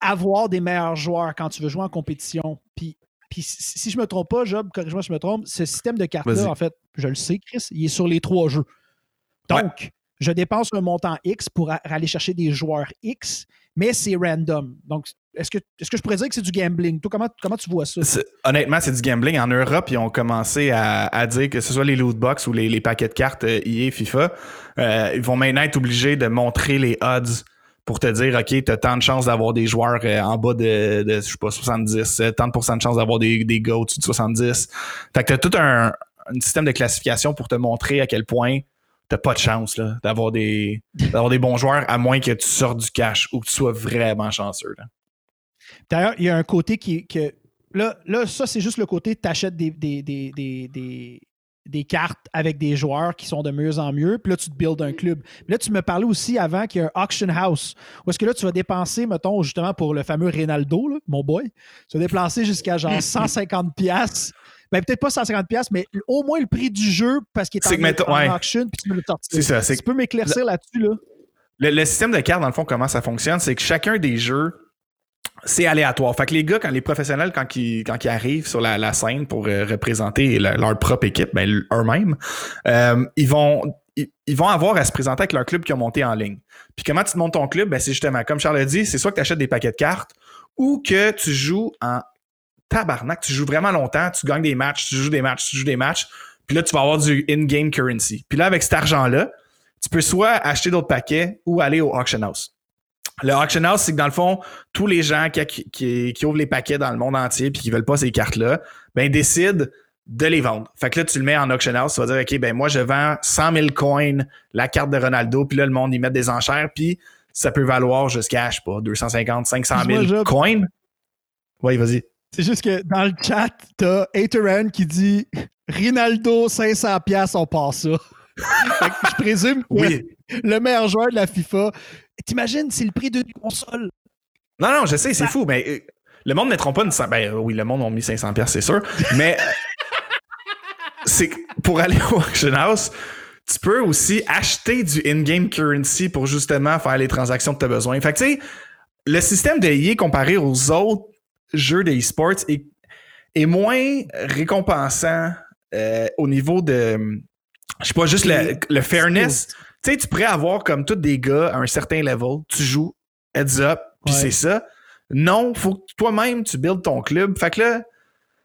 avoir des meilleurs joueurs quand tu veux jouer en compétition. Puis, puis si je me trompe pas, Job, corrige-moi si je me trompe, ce système de cartes-là, en fait, je le sais, Chris, il est sur les trois jeux. Donc, je dépense un montant X pour aller chercher des joueurs X, mais c'est random. Donc, est-ce que, est que je pourrais dire que c'est du gambling? Toi, comment, comment tu vois ça? Honnêtement, c'est du gambling. En Europe, ils ont commencé à, à dire que ce soit les loot box ou les, les paquets de cartes euh, EA, FIFA, euh, ils vont maintenant être obligés de montrer les odds pour te dire, OK, tu as tant de chances d'avoir des joueurs euh, en bas de, je sais pas, 70, euh, tant de de chances d'avoir des, des gars au-dessus de 70. Fait que tu as tout un, un système de classification pour te montrer à quel point t'as pas de chance d'avoir des, des bons joueurs à moins que tu sortes du cash ou que tu sois vraiment chanceux. D'ailleurs, il y a un côté qui. Que, là, là, ça, c'est juste le côté tu achètes des, des, des, des, des- cartes avec des joueurs qui sont de mieux en mieux, puis là, tu te builds un club. Mais là, tu me parlais aussi avant qu'il y a un auction house, où est-ce que là, tu vas dépenser, mettons, justement, pour le fameux Ronaldo, là, mon boy, tu vas dépenser jusqu'à genre 150 pièces. Ben, peut-être pas 150 pièces, mais au moins le prix du jeu parce qu'il est, en, que, mettons, en ouais. auction, puis tu peux le sortir. Ça, Tu peux m'éclaircir là-dessus, là? Le, le système de cartes, dans le fond, comment ça fonctionne, c'est que chacun des jeux, c'est aléatoire. Fait que les gars, quand les professionnels, quand ils, arrivent sur la, scène pour euh, représenter le- leur propre équipe, ben, eux-mêmes, euh, ils vont. Ils, ils vont avoir à se présenter avec leur club qui ont monté en ligne. Puis comment tu te montes ton club? Ben, c'est justement, comme Charles a dit, c'est soit que tu achètes des paquets de cartes ou que tu joues en tabarnak. Tu joues vraiment longtemps, tu gagnes des matchs, tu joues des matchs, tu joues des matchs. Puis là, tu vas avoir du in-game currency. Puis là, avec cet argent-là, tu peux soit acheter d'autres paquets ou aller au auction house. Le auction house, c'est que dans le fond, tous les gens qui, qui, qui ouvrent les paquets dans le monde entier puis qui veulent pas ces cartes-là, ben, décident de les vendre. Fait que là, tu le mets en auction house, tu vas dire, OK, ben, moi, je vends 100 000 coins la carte de Ronaldo, puis là, le monde, ils met des enchères, puis ça peut valoir jusqu'à, je sais pas, 250, 500 000 Excuse-moi, Job. coins. Oui, vas-y. C'est juste que dans le chat, t'as Hateran qui dit Rinaldo 500 pièces on passe ça. Fait que je présume que Oui. le meilleur joueur de la FIFA. T'imagines, c'est le prix d'une console. Non, non, je sais, c'est Ça- fou, mais euh, le monde ne mettront pas une... Ben oui, le monde a mis 500 pièces, c'est sûr. Mais c'est pour aller au auction house, tu peux aussi acheter du in-game currency pour justement faire les transactions que tu as besoin. Fait que tu sais, le système de EA comparé aux autres jeux de e-sports est, est moins récompensant euh, au niveau de. Je sais pas, juste le, le fairness. Tu sais, tu pourrais avoir comme tous des gars à un certain level, tu joues, heads up, puis Ouais. c'est ça. Non, faut que toi-même tu builds ton club. Fait que là,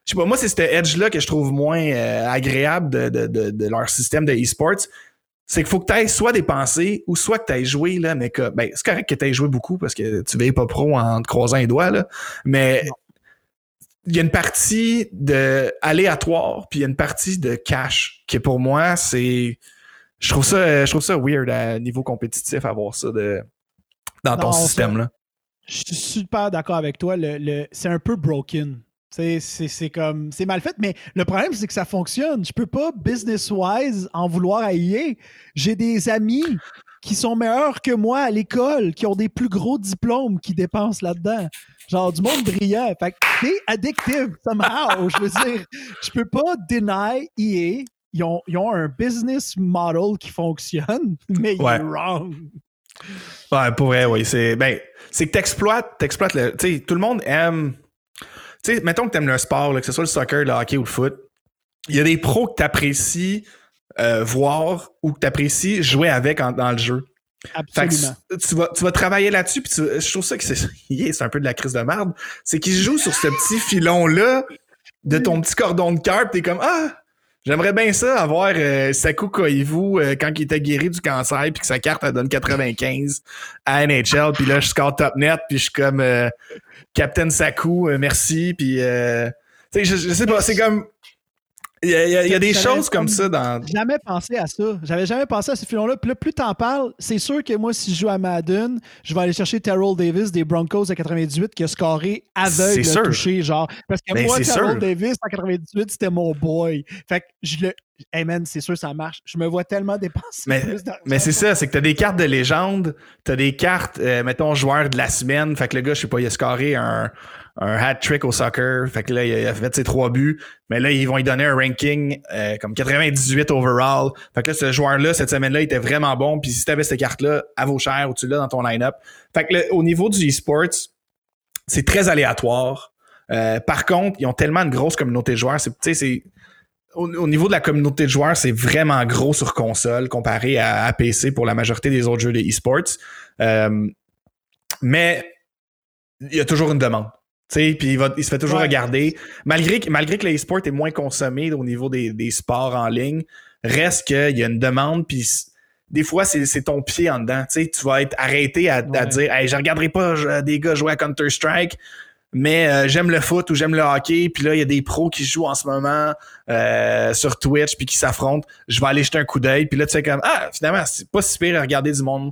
je sais pas, moi, c'est cet edge-là que je trouve moins euh, agréable de, de, de, de leur système de e-sports. C'est qu'il faut que tu ailles soit dépenser ou soit que tu ailles jouer, là, mais que, ben, c'est correct que tu ailles joué beaucoup parce que tu veilles pas pro en te croisant les doigts, là. Mais il y a une partie de aléatoire, puis il y a une partie de cash qui, pour moi, c'est. Je trouve ça, je trouve ça weird à niveau compétitif avoir ça de, dans ton Non, système, là. Je suis super d'accord avec toi. Le, le- c'est un peu broken. C'est c'est comme. C'est mal fait, mais le problème, c'est que ça fonctionne. Je peux pas, business-wise, en vouloir à EA. J'ai des amis qui sont meilleurs que moi à l'école, qui ont des plus gros diplômes, qui dépensent là-dedans. Genre du monde brillant. Fait que c'est addictive, somehow. je veux dire, je peux pas deny EA. Ils ont, ils ont un business model qui fonctionne, mais il Ouais. est wrong. Ouais, pour vrai, oui. C'est ben, que t'exploites, t'exploites le. Tu sais, tout le monde aime. Tu sais, mettons que t'aimes le sport, là, que ce soit le soccer, le hockey ou le foot. Il y a des pros que t'apprécies euh, voir ou que t'apprécies jouer avec en- dans le jeu. Fait que Absolument. tu vas, tu vas travailler là-dessus, puis tu- je trouve ça que c'est yeah, c'est un peu de la crise de merde. C'est qu'ils jouent sur ce petit filon-là de ton petit cordon de cœur, puis t'es comme Ah! J'aimerais bien ça, avoir euh, Saku Koivu euh, quand il était guéri du cancer, puis que sa carte elle donne 95 à NHL, puis là je score top net, puis je suis comme euh, Captain Saku, merci, puis je, je sais pas, c'est comme il y a, il y a- il y a des choses comme comme- ça dans jamais pensé à ça. J'avais jamais pensé à ce filon-là. Puis là, plus t'en parles, c'est sûr que moi, si je joue à Madden, je vais aller chercher Terrell Davis des Broncos de 98 qui a scoré aveugle sûr. touché, genre. Parce que Ben, moi, Terrell sûr. Davis en 98, c'était mon boy. Fait que je le. Hey man, c'est sûr, ça marche. Je me vois tellement dépenser plus mais c'est ça, c'est que t'as des cartes de légende, t'as des cartes, euh, mettons, joueur de la semaine. Fait que le gars, je sais pas, il a scoré un, un hat-trick au soccer. Fait que là, il a fait ses trois buts. Mais là, ils vont lui donner un ranking euh, comme 98 overall. Fait que là, ce joueur-là, cette semaine-là, il était vraiment bon. Puis si t'avais cette carte-là, à vos chers ou tu l'as dans ton line-up. Fait que le- au niveau du e-sports, c'est très aléatoire. Euh, par contre, ils ont tellement une grosse communauté de joueurs. C'est, tu c'est au, au niveau de la communauté de joueurs, c'est vraiment gros sur console comparé à, à PC pour la majorité des autres jeux de e-sports. Euh, mais il y a toujours une demande. Puis il, va- il se fait toujours Ouais. regarder. Malgré, que- malgré que l'e-sport est moins consommé au niveau des, des sports en ligne, reste qu'il y a une demande. Puis des fois, c'est ton pied en dedans. Tu sais, tu vas être arrêté à, dire hey, Je regarderai pas des gars jouer à Counter-Strike mais euh, j'aime le foot ou j'aime le hockey, puis là, il y a des pros qui jouent en ce moment euh, sur Twitch, puis qui s'affrontent. Je vais aller jeter un coup d'œil, puis là, tu sais comme, ah, finalement, c'est pas si pire à regarder du monde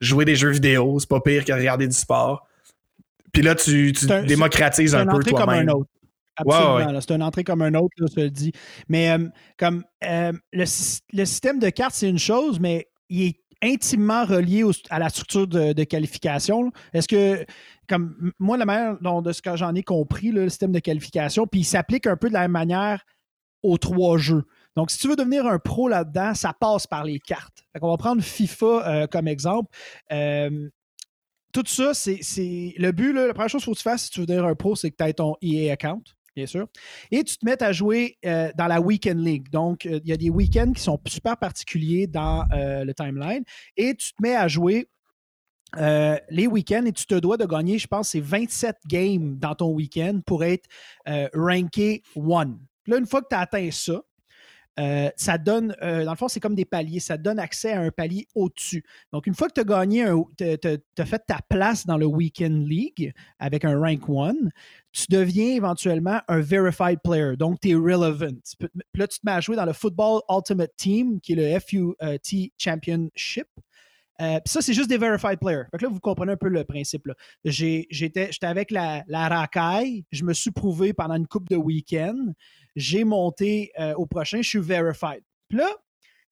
jouer des jeux vidéo, c'est pas pire qu'à regarder du sport. Puis là, tu, tu un- démocratises C'est un une peu entrée comme toi-même. un autre. Absolument. Ouais. C'est une entrée comme un autre, là, je te le dis. Mais euh, comme euh, le, sy- le système de cartes, c'est une chose, mais il est intimement relié au- à la structure de, de qualification. Est-ce que, comme moi, la manière dont, de ce que j'en ai compris, là, le système de qualification, puis il s'applique un peu de la même manière aux trois jeux. Donc, si tu veux devenir un pro là-dedans, ça passe par les cartes. On va prendre FIFA euh, comme exemple. Euh, tout ça, c'est le but. Là, la première chose qu'il faut que tu si tu veux devenir un pro, c'est que tu aies ton EA account, bien sûr. Et tu te mets à jouer euh, dans la Weekend League. Donc, euh, il y a des week-ends qui sont super particuliers dans euh, le timeline. Et tu te mets à jouer les week-ends et tu te dois de gagner, je pense, c'est 27 games dans ton week-end pour être ranké one. Là, une fois que tu as atteint ça, euh, ça donne, euh, dans le fond, c'est comme des paliers, ça donne accès à un palier au-dessus. Donc, une fois que tu as gagné, tu as fait ta place dans le Weekend League avec un rank 1, tu deviens éventuellement un verified player. Donc, tu es relevant. Tu peux- là, tu te mets à jouer dans le Football Ultimate Team, qui est le FUT Championship. Euh, puis ça, c'est juste des verified players. Fait que là, vous comprenez un peu le principe. j'étais avec la, la racaille, je me suis prouvé pendant une coupe de week-end, j'ai monté euh, au prochain, je suis verified. Puis là,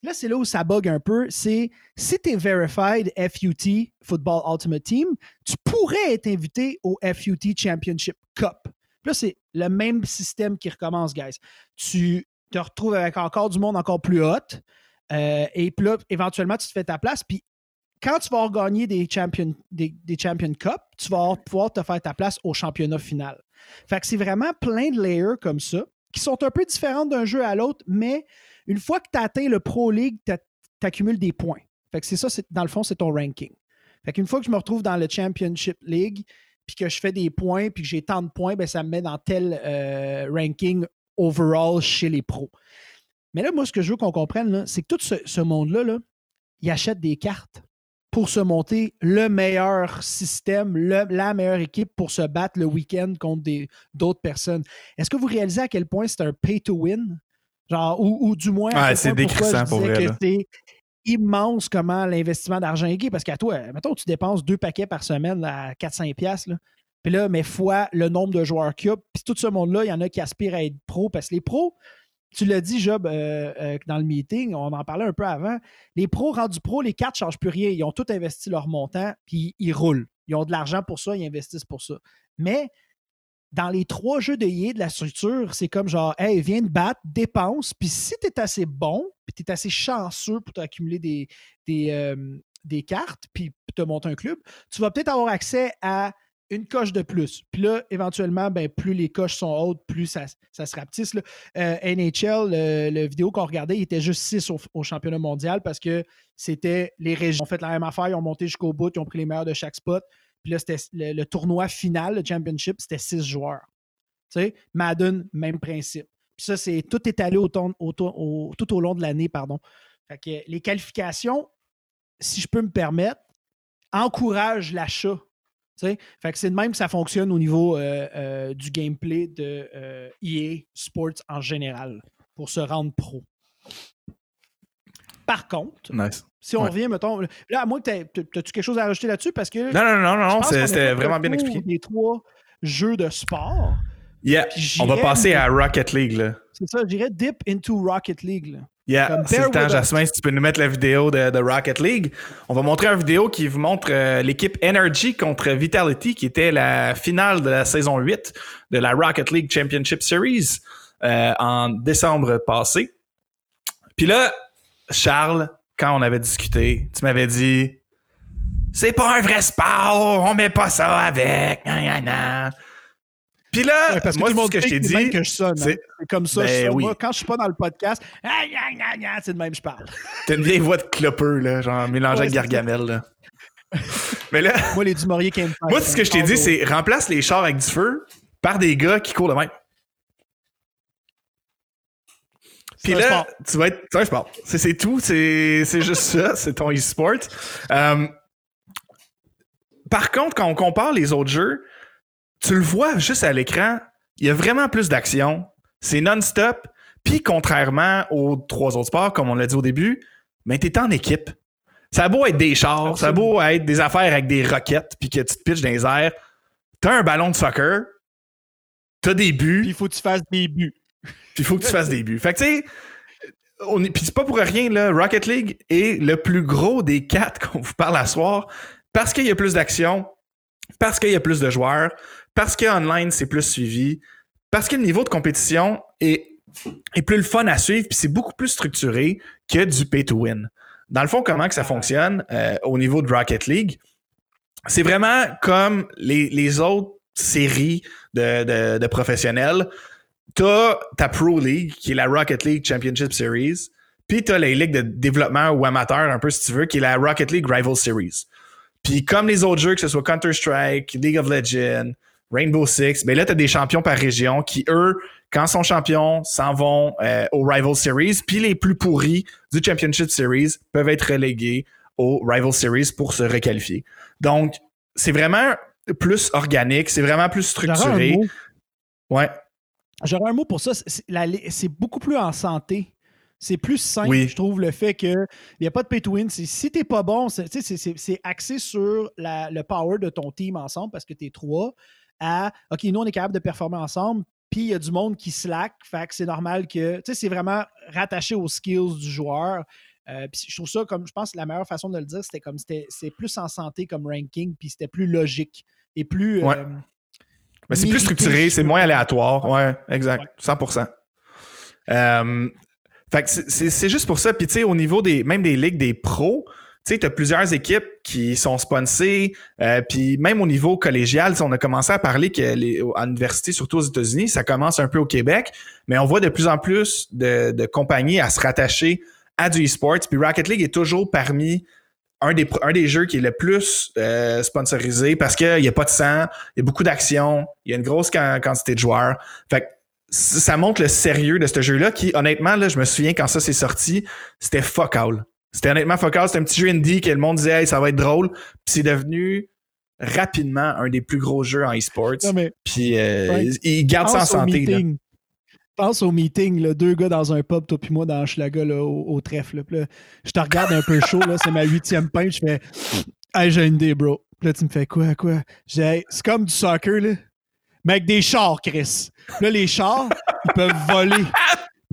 là c'est là où ça bug un peu, c'est si tu es verified FUT, Football Ultimate Team, tu pourrais être invité au FUT Championship Cup. Puis là, c'est le même système qui recommence, guys. Tu te retrouves avec encore du monde encore plus hot. euh, et puis là, éventuellement, tu te fais ta place. Puis quand tu vas gagner des Champion, des, des champion Cup, tu vas pouvoir te faire ta place au championnat final. Fait que c'est vraiment plein de layers comme ça, qui sont un peu différents d'un jeu à l'autre, mais une fois que tu as atteint le Pro League, tu accumules des points. Fait que c'est ça, dans le fond, c'est ton ranking. Fait qu'une fois que je me retrouve dans le Championship League, puis que je fais des points, puis que j'ai tant de points, ben, ça me met dans tel euh, ranking overall chez les pros. Mais là, moi, ce que je veux qu'on comprenne, c'est que tout ce, monde-là, là, il achète des cartes pour se monter le meilleur système, la meilleure équipe pour se battre le week-end contre d'autres personnes. Est-ce que vous réalisez à quel point c'est un pay to win? Genre, ou, du moins, c'est décrissant pour vrai. C'est immense comment l'investissement d'argent est gay. Parce qu'à toi, mettons, tu dépenses deux paquets par semaine à 400$. Puis là, mais fois le nombre de joueurs qu'il y a. Puis tout ce monde-là, il y en a qui aspirent à être pro. Parce que les pros, tu l'as dit, Job, euh, euh, dans le meeting, on en parlait un peu avant. Les pros rendus pro, les cartes ne changent plus rien. Ils ont tout investi leur montant, puis ils roulent. Ils ont de l'argent pour ça, ils investissent pour ça. Mais dans les trois jeux de yé de la structure, c'est comme genre, hey, viens te battre, dépense, puis si tu es assez bon, puis tu es assez chanceux pour t'accumuler des, des, euh, des cartes, puis te monter un club, tu vas peut-être avoir accès à une coche de plus. Puis là, éventuellement, ben, plus les coches sont hautes, plus ça, ça se rapetisse. Euh, NHL, le, vidéo qu'on regardait, il était juste 6 au, championnat mondial parce que c'était les régions. Ils ont fait la même affaire, ils ont monté jusqu'au bout, ils ont pris les meilleurs de chaque spot. Puis là, c'était le, tournoi final, le championship, c'était 6 joueurs. Tu sais, Madden, même principe. Puis ça, c'est tout étalé tout au long de l'année, pardon. Fait que les qualifications, si je peux me permettre, encouragent l'achat fait que c'est de même que ça fonctionne au niveau euh, euh, du gameplay de EA e Sports en général pour se rendre pro. Par contre, si on revient, mettons. Là, à moins que as-tu quelque chose à rajouter là-dessus? Parce que. Non, non, non, non, non c'était vraiment bien expliqué. Les trois jeux de sport. Yeah. On va passer à Rocket League. C'est ça, je dirais dip into Rocket League. Là. Yeah, c'est le temps, Jasmin, si tu peux nous mettre la vidéo de, Rocket League. On va montrer une vidéo qui vous montre euh, l'équipe Energy contre Vitality, qui était la finale de la saison 8 de la Rocket League Championship Series euh, en décembre passé. Puis là, Charles, quand on avait discuté, tu m'avais dit c'est pas un vrai sport, on met pas ça avec. Puis là, parce que moi, ce que je t'ai dit, que je sonne. Hein. C'est comme ça. je ben moi, quand je suis pas dans le podcast, c'est de même que je parle. T'as une vieille voix de clopeux, là, genre mélangée avec Gargamel. Là. Mais là. moi, les Dumouriez qui Moi, ce que je t'ai dit, c'est remplace les chars avec du feu par des gars qui courent de même. Puis là, tu vas être. C'est un C'est tout. C'est juste ça. C'est ton e-sport. Euh, par contre, quand on compare les autres jeux, tu le vois juste à l'écran, il y a vraiment plus d'action. C'est non-stop. Puis, contrairement aux trois autres sports, comme on l'a dit au début, mais tu es en équipe. Ça a beau être des chars, ça a beau être des affaires avec des roquettes, puis que tu te pitches dans les airs. Tu as un ballon de soccer, tu as des buts. Puis il faut que tu fasses des buts. Puis il faut que tu fasses des buts. Fait que tu sais, puis c'est pas pour rien, là, Rocket League est le plus gros des quatre qu'on vous parle à soir parce qu'il y a plus d'action, parce qu'il y a plus de joueurs, parce qu'online, c'est plus suivi, parce que le niveau de compétition est, est plus le fun à suivre, puis c'est beaucoup plus structuré que du pay-to-win. Dans le fond, comment que ça fonctionne euh, au niveau de Rocket League, c'est vraiment comme les, autres séries de, de, professionnels. T'as ta Pro League, qui est la Rocket League Championship Series, puis t'as les ligues de développement ou amateur, un peu si tu veux, qui est la Rocket League Rival Series. Puis comme les autres jeux, que ce soit Counter-Strike, League of Legends, Rainbow Six, mais là, tu as des champions par région qui, eux, quand sont champions, s'en vont euh, au Rival Series. Puis les plus pourris du Championship Series peuvent être relégués au Rival Series pour se requalifier. Donc, c'est vraiment plus organique, c'est vraiment plus structuré. Ouais. J'aurais un mot pour ça. C'est beaucoup plus en santé. C'est plus simple, je trouve, le fait qu'il n'y a pas de pay to win. Si t'es pas bon, c'est axé sur le power de ton team ensemble parce que tu es trois à OK, nous, on est capable de performer ensemble, puis il y a du monde qui slack, fait que c'est normal que, tu sais, c'est vraiment rattaché aux skills du joueur. Euh, puis je trouve ça comme, je pense, la meilleure façon de le dire, c'était comme, c'est plus en santé comme ranking, puis c'était plus logique et plus. Ouais. Euh, Mais c'est plus structuré, c'est moins aléatoire. Ouais, exact. 100%. Euh, fait que c'est juste pour ça. Puis tu sais, au niveau des, même des ligues des pros, tu sais, tu as plusieurs équipes qui sont sponsées, euh, puis même au niveau collégial, on a commencé à parler que les, à l'université, surtout aux États-Unis, ça commence un peu au Québec, mais on voit de plus en plus de, de compagnies à se rattacher à du e-sports. Puis Rocket League est toujours parmi un des, un des jeux qui est le plus euh, sponsorisé parce qu'il n'y a pas de sang, il y a beaucoup d'actions, il y a une grosse quantité de joueurs. Fait que ça montre le sérieux de ce jeu-là qui, honnêtement, là, je me souviens quand ça s'est sorti, c'était fuck all. C'était honnêtement fuck all. C'était un petit jeu indie que le monde disait, hey, ça va être drôle. Puis c'est devenu rapidement un des plus gros jeux en e-sports. Puis euh, il garde ça en santé. Là. Pense au meeting, là, deux gars dans un pub, toi puis moi dans Schlaga là, au, trèfle. Là. je te regarde un peu chaud, là, c'est ma huitième pinte, je fais Hey, j'ai une idée, bro. Puis là, tu me fais quoi, quoi? J'ai c'est comme du soccer, là. Mais avec des chars, Chris. Là, les chars, ils peuvent voler.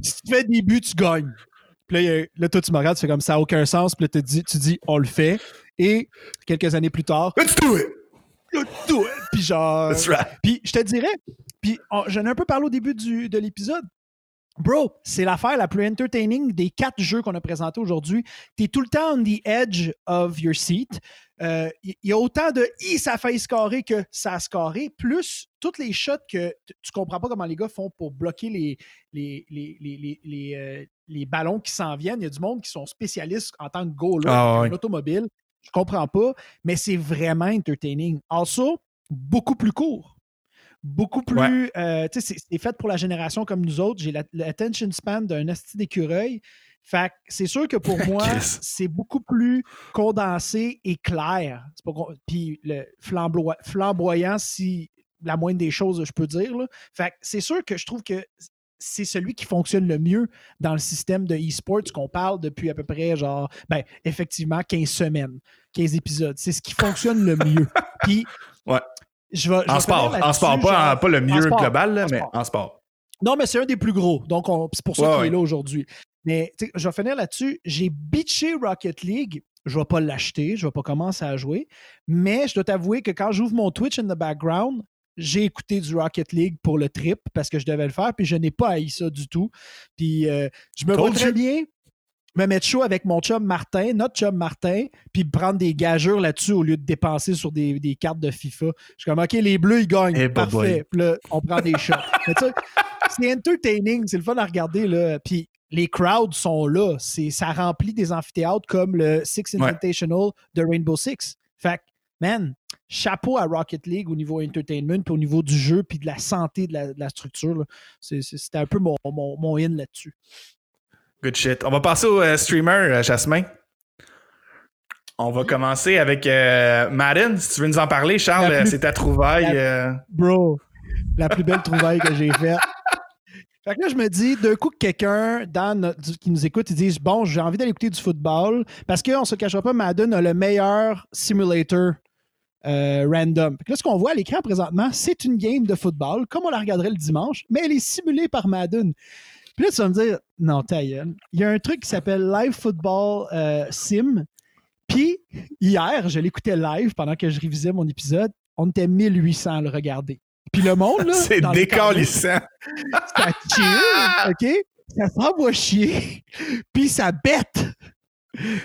Si tu fais des buts, tu gagnes. Puis là, là, toi, tu me regardes, tu fais comme ça n'a aucun sens. Puis là, tu dis, tu dis, on le fait. Et quelques années plus tard, Let's do it! Let's do it! Puis genre. Puis je te dirais, puis j'en ai un peu parlé au début du, de l'épisode. Bro, c'est l'affaire la plus entertaining des quatre jeux qu'on a présentés aujourd'hui. Tu es tout le temps on the edge of your seat. Il euh, y a autant de i ça a failli scorer que ça a scoré, plus toutes les shots que tu comprends pas comment les gars font pour bloquer les, les, les, les, euh, ballons qui s'en viennent. Il y a du monde qui sont spécialistes en tant que goaler, ah, automobile. Je comprends pas, mais c'est vraiment entertaining. Also, beaucoup plus court beaucoup plus. Euh, tu sais, c'est fait pour la génération comme nous autres. J'ai l'attention span d'un asti d'écureuil. Fait c'est sûr que pour moi, c'est beaucoup plus condensé et clair. Puis le flamboyant, si la moindre des choses, je peux dire. Fait c'est sûr que je trouve que c'est celui qui fonctionne le mieux dans le système de e-sports qu'on parle depuis à peu près, genre, ben, effectivement, 15 semaines, 15 épisodes. C'est ce qui fonctionne le mieux. Puis, ouais en, sport, en sport, pas, pas le mieux global, mais en sport. Non, mais c'est un des plus gros. Donc, c'est pour ça qu'il est là aujourd'hui. Mais je vais finir là-dessus. J'ai bitché Rocket League. Je ne vais pas l'acheter. Je ne vais pas commencer à jouer. Mais je dois t'avouer que quand j'ouvre mon Twitch in the background, j'ai écouté du Rocket League pour le trip parce que je devais le faire, puis je n'ai pas haï ça du tout. Puis euh, je me vois très bien me mettre chaud avec mon chum Martin, notre chum Martin, puis prendre des gageurs là-dessus au lieu de dépenser sur des, cartes de FIFA. Je suis comme, OK, les bleus, ils gagnent. Eh, Parfait. Puis là, on prend des shots. c'est entertaining, c'est le fun à regarder. Là. Puis les crowds sont là. Ça remplit des amphithéâtres comme le Six Invitational de Rainbow Six. Fait man, chapeau à Rocket League au niveau entertainment, puis au niveau du jeu, puis de la santé de la, structure. C'était un peu mon, mon, mon in là-dessus. Good shit. On va passer au euh, streamer, euh, Jasmin. On va commencer avec euh, Madden. Si tu veux nous en parler, Charles, c'est ta trouvaille. Bro, la plus belle trouvaille que j'ai faite. Fait que là, je me dis, d'un coup, que quelqu'un qui nous écoute, il dit Bon, j'ai envie d'aller écouter du football parce qu'on ne se cachera pas, Madden a le meilleur simulator random. là, ce qu'on voit à l'écran présentement, c'est une game de football, comme on la regarderait le dimanche, mais elle est simulée par Madden. Puis là, tu vas me dire, non, ta Il y a un truc qui s'appelle Live Football euh, Sim. Puis hier, je l'écoutais live pendant que je révisais mon épisode. On était 1800 à le regarder. Puis le monde, là. C'est décalissant. Ça chill, OK? Ça s'envoie chier. Puis ça bête.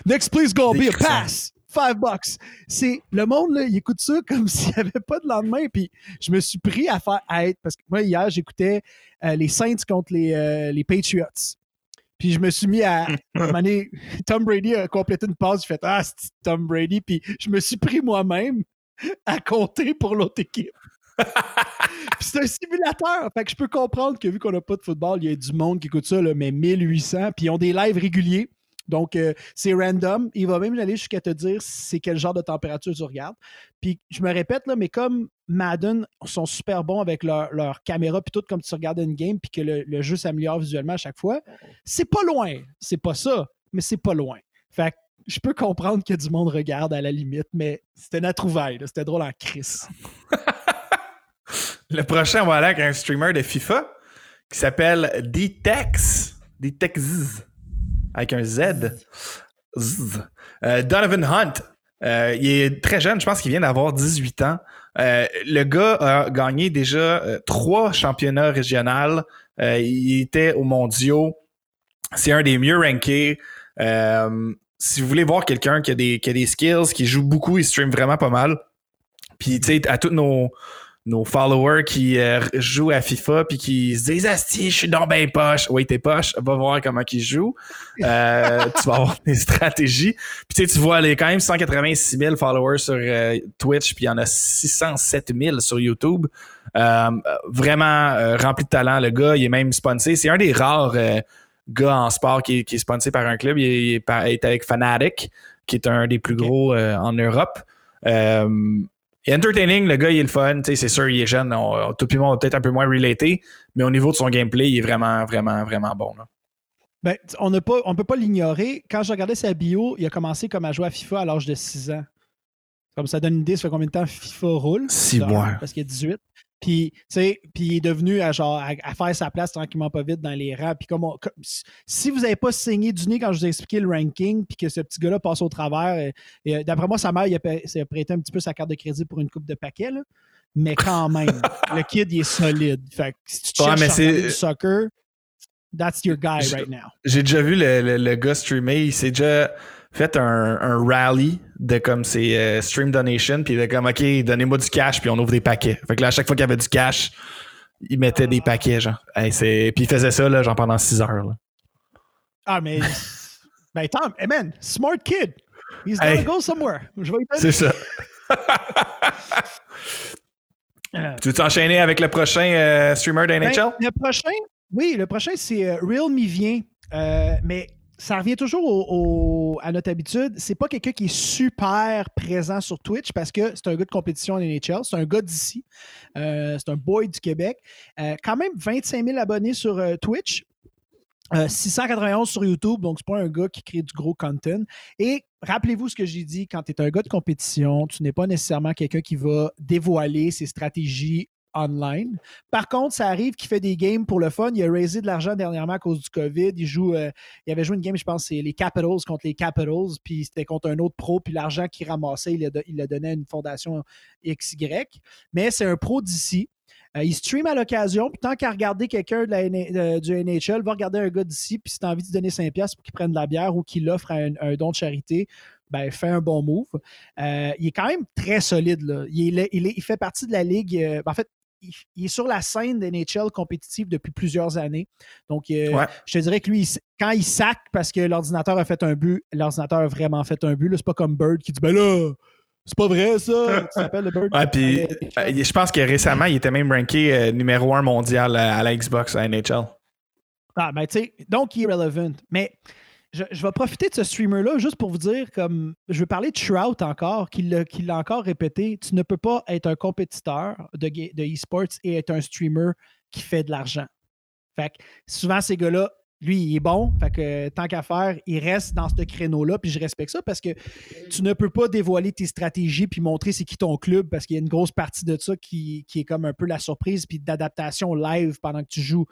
Next, please go, be a pass. Five bucks. C'est le monde, là, il écoute ça comme s'il n'y avait pas de lendemain. Puis je me suis pris à faire être parce que moi, hier, j'écoutais euh, les Saints contre les, euh, les Patriots. Puis je me suis mis à. Tom Brady a complété une passe. J'ai fait Ah, c'est Tom Brady? Puis je me suis pris moi-même à compter pour l'autre équipe. puis c'est un simulateur. Fait que je peux comprendre que vu qu'on n'a pas de football, il y a du monde qui écoute ça, là, mais 1800. Puis ils ont des lives réguliers. Donc, euh, c'est random. Il va même aller jusqu'à te dire c'est quel genre de température tu regardes. Puis, je me répète, là, mais comme Madden sont super bons avec leur, caméra, puis tout comme tu regardes une game, puis que le, jeu s'améliore visuellement à chaque fois, c'est pas loin. C'est pas ça, mais c'est pas loin. Fait que je peux comprendre que du monde regarde à la limite, mais c'était une trouvaille. C'était drôle en crise. le prochain, on va aller avec un streamer de FIFA qui s'appelle D-Tex. Avec un Z. Euh, Donovan Hunt. Euh, il est très jeune, je pense qu'il vient d'avoir 18 ans. Euh, le gars a gagné déjà trois championnats régionaux. il était aux mondiaux. C'est un des mieux rankés. si vous voulez voir quelqu'un qui, qui a des skills, qui joue beaucoup, il stream vraiment pas mal. Puis, tu sais, à tous nos, nos followers qui euh, jouent à FIFA puis qui se disent Asti, je suis dans ben poche. Oui, t'es poche, va voir comment ils jouent. Euh, tu vas avoir des stratégies. Puis tu sais, tu vois, il y a quand même 186 000 followers sur euh, Twitch, puis il y en a 607 000 sur YouTube. Euh, vraiment euh, rempli de talent, le gars. Il est même sponsé. C'est un des rares euh, gars en sport qui, est- qui est sponsé par un club. Il est, il est avec Fanatic, qui est un des plus gros euh, en Europe. Euh, est entertaining, le gars, il est le fun. C'est sûr, il est jeune. On, tout le monde peut-être un peu moins relaté, mais au niveau de son gameplay, il est vraiment, vraiment, vraiment bon. là. Ben, on ne peut pas l'ignorer. Quand je regardais sa bio, il a commencé comme à jouer à FIFA à l'âge de 6 ans. Comme ça donne une idée, ça fait combien de temps FIFA roule? Six De un, mois. Parce qu'il a 18. Puis, tu sais, puis il est devenu à, genre, à, à faire sa place tranquillement pas vite dans les rangs. Puis comme, on- comme- si- vous n'avez pas saigné du nez quand je vous ai expliqué le ranking, puis que ce petit gars-là passe au travers, et- et, euh, d'après moi, sa mère, il a, pa- il a prêté un petit peu sa carte de crédit pour une coupe de paquets, là. Mais quand même, le kid, il est solide. Fait que si tu Ouais, cherches du soccer, that's your guy Je- right now. J'ai déjà vu le, le- le gars streamer. Il s'est déjà fait un, un rally de comme ses euh, stream donation. Puis il était comme, OK, donnez-moi du cash, puis on ouvre des paquets. Fait que là, à chaque fois qu'il y avait du cash, il mettait des paquets, genre. Hey, c'est... Puis il faisait ça, là, genre pendant 6 heures. là. Ah, mais. ben, Tom, hey man, smart kid. He's gonna Hey. go somewhere. Je vais y C'est ça. Tu veux t'enchaîner avec le prochain euh, streamer ben, d'NHL? le prochain, oui, le prochain, c'est euh, Real Me Vient. Euh, mais ça revient toujours à notre habitude. C'est pas quelqu'un qui est super présent sur Twitch parce que c'est un gars de compétition en NHL. C'est un gars d'ici. Euh, c'est un boy du Québec. Euh, quand même 25 000 abonnés sur euh, Twitch. Euh, 691 sur YouTube, donc c'est pas un gars qui crée du gros content. Et rappelez-vous ce que j'ai dit, quand tu es un gars de compétition, tu n'es pas nécessairement quelqu'un qui va dévoiler ses stratégies online. Par contre, ça arrive qu'il fait des games pour le fun. Il a raisé de l'argent dernièrement à cause du COVID. Il joue, euh, il avait joué une game, je pense, c'est les Capitals contre les Capitals, puis c'était contre un autre pro, puis l'argent qu'il ramassait, il le, il donnait à une fondation XY. Mais c'est un pro d'ici. Euh, il stream à l'occasion, puis tant qu'à regarder quelqu'un euh, du NHL, va regarder un gars d'ici, puis si tu as envie de donner 5$ pour qu'il prenne de la bière ou qu'il offre un, un don de charité, ben, fais un bon move. Il est quand même très solide. Il, fait partie de la ligue. en fait, il, est sur la scène de NHL compétitive depuis plusieurs années. Donc, euh, Ouais. je te dirais que lui, il- quand il sac parce que l'ordinateur a fait un but, l'ordinateur a vraiment fait un but. C'est pas comme Bird qui dit Ben là, c'est pas vrai ça. Tu t'appelles le Bird? Ouais, puis Euh, euh, je pense que récemment, il était même ranké euh, numéro 1 mondial à, à la Xbox à NHL. Ah, ben, tu sais, donc il est relevant. Mais je, vais profiter de ce streamer-là juste pour vous dire, comme, je veux parler de Shroud encore, qui l'a encore répété. Tu ne peux pas être un compétiteur de, de e-sports et être un streamer qui fait de l'argent. Fait que souvent, ces gars-là, lui, il est bon. Fait que tant qu'à faire, il reste dans ce créneau-là. Puis je respecte ça parce que tu ne peux pas dévoiler tes stratégies puis montrer c'est qui ton club parce qu'il y a une grosse partie de ça qui, est comme un peu la surprise puis d'adaptation live pendant que tu joues.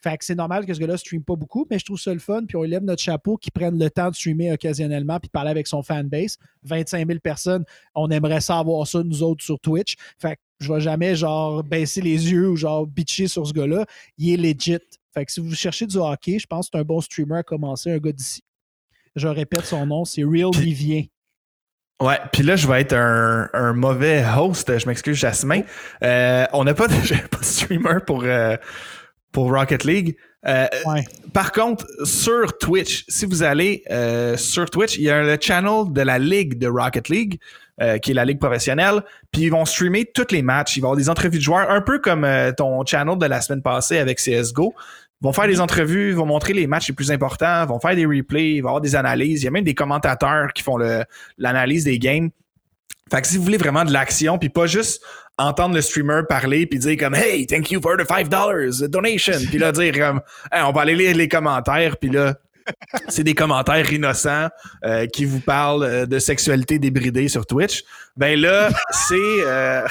Fait que c'est normal que ce gars-là stream pas beaucoup, mais je trouve ça le fun. Puis on lève notre chapeau qui prenne le temps de streamer occasionnellement puis parler avec son fanbase. 25 000 personnes, on aimerait ça avoir ça, nous autres, sur Twitch. Fait que je vais jamais, genre, baisser les yeux ou, genre, bitcher sur ce gars-là. Il est legit. Fait que si vous cherchez du hockey, je pense que c'est un bon streamer à commencer, un gars d'ici. Je répète son nom, c'est Real Vivien. Ouais, puis là, je vais être un, un mauvais host. Je m'excuse, Jasmin. Euh, on n'a pas, pas de streamer pour, euh, pour Rocket League. Euh, Ouais. Par contre, sur Twitch, si vous allez sur Twitch, il y a le channel de la ligue de Rocket League, euh, qui est la ligue professionnelle. Puis ils vont streamer tous les matchs. Ils vont avoir des entrevues de joueurs, un peu comme euh, ton channel de la semaine passée avec CSGO. Ils vont faire des entrevues, ils vont montrer les matchs les plus importants, ils vont faire des replays, il va y avoir des analyses. Il y a même des commentateurs qui font le- l'analyse des games. Fait que si vous voulez vraiment de l'action, puis pas juste entendre le streamer parler puis dire comme Hey, thank you for the $5 donation. Puis là, dire comme Hey, on va aller lire les commentaires, puis là, c'est des commentaires innocents euh, qui vous parlent euh, de sexualité débridée sur Twitch. Ben là, c'est. euh,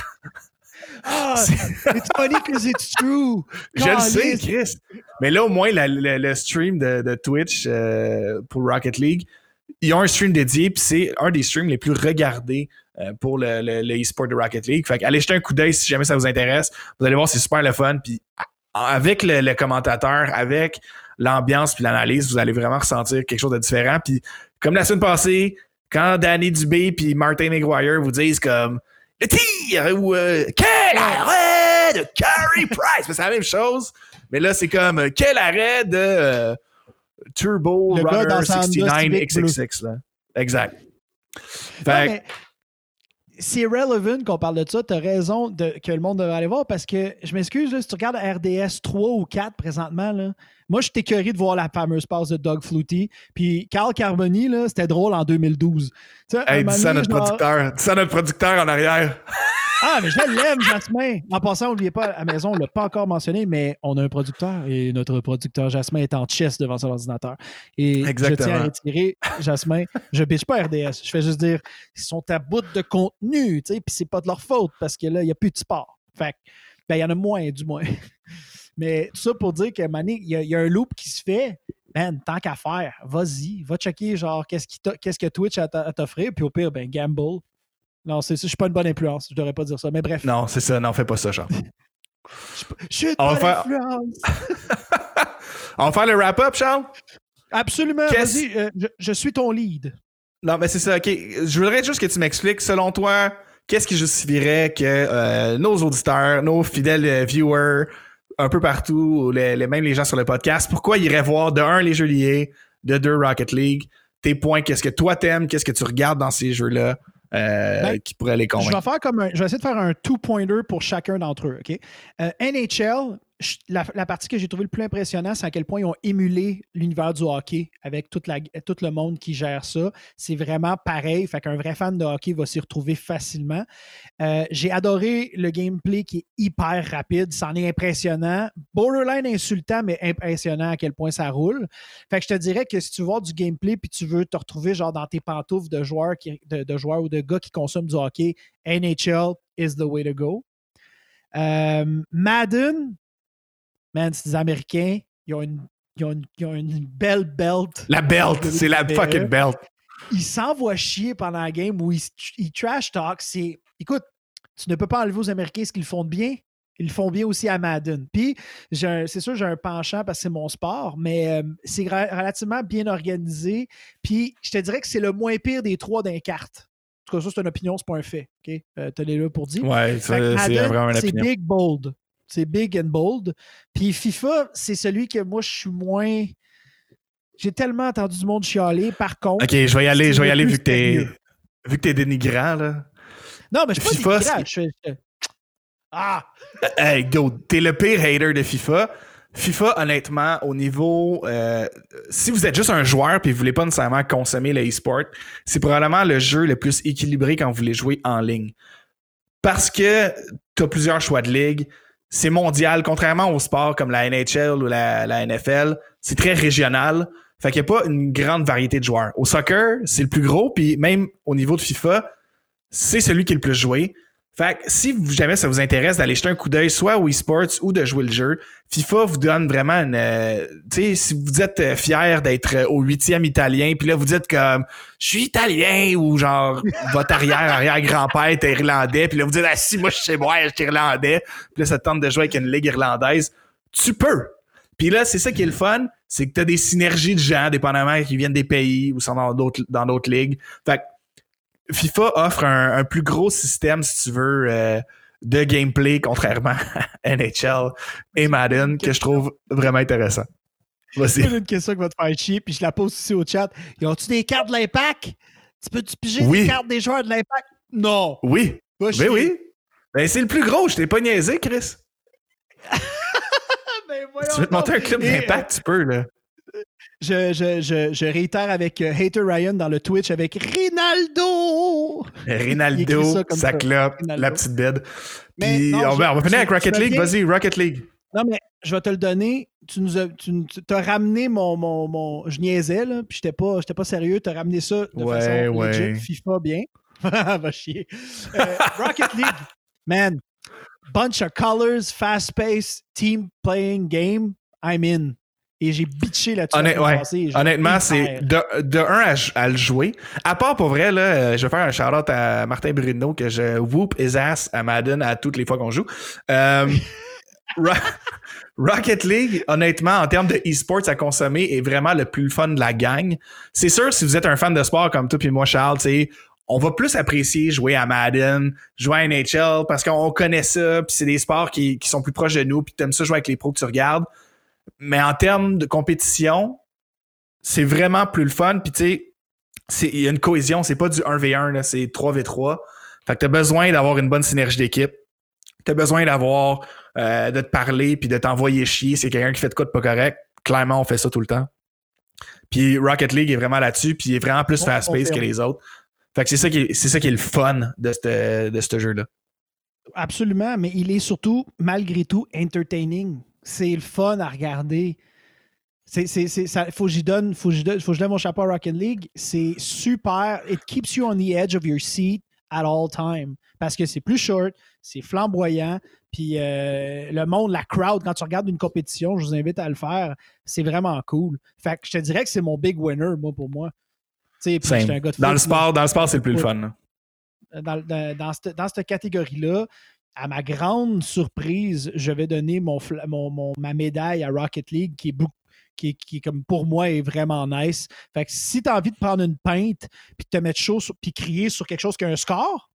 Ah, it's funny because it's true. je le sais. Chris. Mais là, au moins, la- la- le stream de, de Twitch euh, pour Rocket League, ils ont un stream dédié, puis c'est un des streams les plus regardés euh, pour le, le, le e-sport de Rocket League. Fait que allez jeter un coup d'œil si jamais ça vous intéresse. Vous allez voir, c'est super le fun. Puis avec le, le commentateur, avec l'ambiance puis l'analyse, vous allez vraiment ressentir quelque chose de différent. Puis Comme la semaine passée, quand Danny Dubé puis Martin McGuire vous disent comme le tir ou euh, quel arrêt de Carey Price, c'est la même chose. Mais là, c'est comme euh, quel arrêt de euh, Turbo Le Runner dans sa Honda 69 Civic bleu. XXX. Là. Exact. Fait c'est relevant qu'on parle de ça. Tu as raison de, que le monde devrait aller voir parce que je m'excuse, si tu regardes RDS 3 ou 4 présentement, là, moi, je suis écœuré de voir la fameuse passe de Doug Flutie. Puis Carl Carboni, là, c'était drôle en 2012. Tu sais, un Hey, dis ça à notre producteur. Dis ça à notre producteur en arrière. Ah, mais je l'aime, Jasmin. En passant, n'oubliez pas, à la maison, on ne l'a pas encore mentionné, mais on a un producteur et notre producteur Jasmin est en chess devant son ordinateur. Et Exactement. je tiens à retirer, Jasmin, je bitch pas RDS. Je fais juste dire, ils sont à bout de contenu, tu sais, puis c'est pas de leur faute parce que là, il n'y a plus de sport. Fait que, ben, il y en a moins, du moins. Mais tout ça pour dire que, Mané, il y, a- il y a un loop qui se fait. Man, tant qu'à faire, vas-y, va checker, genre, qu'est-ce, que Twitch a à t'offrir, puis au pire, ben, gamble. Non, c'est ça, je suis pas une bonne influence, je devrais pas dire ça, mais bref. Non, c'est ça. Non, fais pas ça, Charles. Je suis va faire- l'influence. On va faire le wrap-up, Charles? Absolument, vas-y, euh, je, je suis ton lead. Non, mais c'est ça, ok. Je voudrais juste que tu m'expliques, selon toi, qu'est-ce qui justifierait que euh, nos auditeurs, nos fidèles euh, viewers, un peu partout, ou les, les- même les gens sur le podcast, pourquoi ils iraient voir de un les jeux liés, de deux Rocket League, tes points, qu'est-ce que toi t'aimes, qu'est-ce que tu regardes dans ces jeux-là euh, Ben, qui pourraient les Je convaincre. vais faire comme un, je vais essayer de faire un two-pointer pour chacun d'entre eux. Euh, NHL, je- la, partie que j'ai trouvée le plus impressionnant, c'est à quel point ils ont émulé l'univers du hockey avec tout le monde qui gère ça. C'est vraiment pareil. Fait qu'un vrai fan de hockey va s'y retrouver facilement. Euh, j'ai adoré le gameplay qui est hyper rapide. C'en est impressionnant. Borderline insultant, mais impressionnant à quel point ça roule. Fait que je te dirais que si tu veux voir du gameplay puis tu veux te retrouver genre dans tes pantoufles de joueurs, de, ou de gars qui consomment du hockey, NHL is the way to go. Euh, Madden, man, c'est des Américains. Ils ont une, ils ont une, ils ont une belle belt. La belt, c'est la fucking belt. Ils s'envoient chier pendant la game où ils, ils trash talk. C'est, écoute, tu ne peux pas enlever aux Américains ce qu'ils font de bien. Ils le font bien aussi à Madden. Puis, c'est sûr, j'ai un penchant parce que c'est mon sport, mais euh, c'est relativement bien organisé. Puis, je te dirais que c'est le moins pire des trois d'un carte. En tout cas, ça, c'est une opinion, c'est pas un fait. OK? Euh, là pour dire. Ouais, c'est vraiment une c'est opinion. big, bold. C'est big and bold. Puis FIFA, c'est celui que moi, je suis moins. J'ai tellement entendu du monde chialer. Par contre. Ok, je vais y aller, je vais y le aller vu que t'es vu que t'es dénigrant, là. Non, mais je suis FIFA, pas dénigrant, je fais- je- Ah! Hey, go, t'es le pire hater de FIFA. FIFA, honnêtement, au niveau. euh, si vous êtes juste un joueur et vous voulez pas nécessairement consommer le e-sport, c'est probablement le jeu le plus équilibré quand vous voulez jouer en ligne. Parce que t'as plusieurs choix de ligue. C'est mondial, contrairement au sport comme la NHL ou la, la NFL, c'est très régional. Fait qu'il n'y a pas une grande variété de joueurs. Au soccer, c'est le plus gros, puis même au niveau de FIFA, c'est celui qui est le plus joué. Fait que si jamais ça vous intéresse d'aller jeter un coup d'œil soit au eSports ou de jouer le jeu, FIFA vous donne vraiment une. euh, tu sais, si vous êtes euh, fier d'être euh, au huitième italien, puis là vous dites comme je suis italien ou genre votre arrière arrière grand-père est irlandais, puis là vous dites ah si moi je sais moi je suis irlandais, puis là ça te tente de jouer avec une ligue irlandaise, tu peux. Puis là c'est ça qui est le fun, c'est que tu as des synergies de gens dépendamment qui viennent des pays ou sont dans d'autres dans d'autres ligues. Fait que FIFA offre un, un plus gros système, si tu veux, euh, de gameplay, contrairement à NHL et Madden, que je trouve vraiment intéressant. J'ai une question qui va te faire chier, puis je la pose aussi au chat. Y a-tu des cartes de l'impact? Tu peux-tu piger Oui. des cartes des joueurs de l'impact? Non! Oui, Va ben oui. Ben c'est le plus gros, je t'ai pas niaisé, Chris. Ben Si tu veux te monter un club d'impact, tu peux, là. Je, je, je, je réitère avec euh, Hater Ryan dans le Twitch avec Rinaldo! Rinaldo, ça clope, la petite. Mais Puis non, on, va, on va finir avec Rocket League. Vas-y, Rocket League. Non, mais je vais te le donner. Tu nous as, tu, tu as ramené mon, mon, mon. Je niaisais, là, puis j'étais pas, j'étais pas sérieux. Tu as ramené ça de Ouais, façon ouais. legit, FIFA bien. Va chier. Euh, Rocket League, man. Bunch of colors, fast-paced, team-playing game. I'm in. Et j'ai bitché là-dessus. Ouais. Honnêtement, c'est de, de un à, à le jouer. À part pour vrai, là, euh, je vais faire un shout-out à Martin Bruno que je whoop his ass à Madden à toutes les fois qu'on joue. Euh, Rocket League, honnêtement, en termes de e-sports à consommer, est vraiment le plus fun de la gang. C'est sûr, si vous êtes un fan de sport comme toi et moi, Charles, on va plus apprécier jouer à Madden, jouer à NHL parce qu'on connaît ça, puis c'est des sports qui, sont plus proches de nous, puis tu aimes ça jouer avec les pros que tu regardes. Mais en termes de compétition, c'est vraiment plus le fun. Puis tu sais, il y a une cohésion, c'est pas du 1v1, c'est 3v3. Fait que tu as besoin d'avoir une bonne synergie d'équipe. Tu as besoin d'avoir euh, de te parler puis de t'envoyer chier. C'est quelqu'un qui fait de quoi de pas correct. Clairement, on fait ça tout le temps. Puis Rocket League est vraiment là-dessus, puis il est vraiment plus fast-paced que les autres. Fait que c'est ça qui est, c'est ça qui est le fun de ce de ce jeu-là. Absolument, mais il est surtout, malgré tout, entertaining. C'est le fun à regarder. C'est, c'est, ça, faut que j'y donne, faut que j'y donne, faut que je donne mon chapeau à Rocket League. C'est super. It keeps you on the edge of your seat at all time. Parce que c'est plus short, c'est flamboyant, puis euh, le monde, la crowd, quand tu regardes une compétition, je vous invite à le faire, c'est vraiment cool. Fait que je te dirais que c'est mon big winner, moi, pour moi. Un gars dans, le sport, dans le sport, c'est le plus le fun. Dans, dans, cette, catégorie-là, à ma grande surprise, je vais donner mon, mon, ma médaille à Rocket League qui est qui, qui, comme pour moi est vraiment nice. Fait que si tu as envie de prendre une pinte puis te mettre chaud puis crier sur quelque chose qui a un score,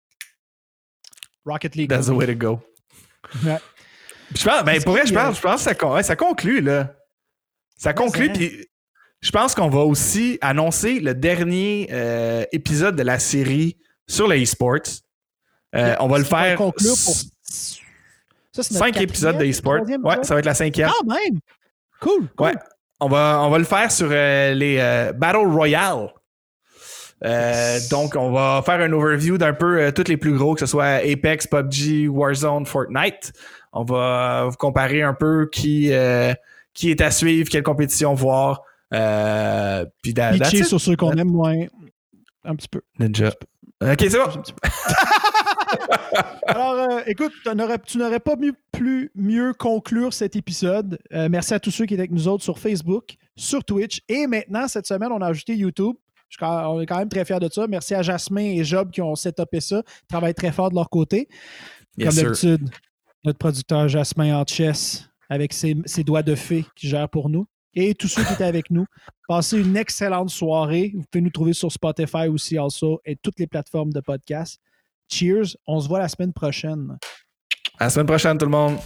Rocket League. That's the way to go. Je pense, ben, pour vrai, je pense, je pense que ça, ça conclut, là. Ça conclut, puis je pense qu'on va aussi annoncer le dernier euh, épisode de la série sur les e-sports. Euh, on va le faire. Pour... Ça, cinq épisodes de e-sport. Ouais, ça va être la cinquième. Ah, même! Cool, Ouais. On va, on va le faire sur euh, les Battle Royale. donc, on va faire un overview d'un peu tous les plus gros, que ce soit Apex, PUBG, Warzone, Fortnite. On va vous comparer un peu qui, qui est à suivre, quelle compétition voir. Euh, puis sur ceux qu'on aime moins. Un petit peu. Ninja. Ok, c'est bon. Alors, euh, écoute, tu n'aurais pas mieux, plus mieux conclure cet épisode. Euh, merci à tous ceux qui étaient avec nous autres sur Facebook, sur Twitch. Et maintenant, cette semaine, on a ajouté YouTube. on est quand même très fiers de ça. Merci à Jasmin et Job qui ont setupé ça. Ils travaillent très fort de leur côté. Comme d'habitude, notre producteur Jasmin en chess avec ses, ses doigts de fée qui gère pour nous et tous ceux qui étaient avec nous. Passez une excellente soirée. Vous pouvez nous trouver sur Spotify aussi, also, et toutes les plateformes de podcast. Cheers. On se voit la semaine prochaine. À la semaine prochaine, tout le monde.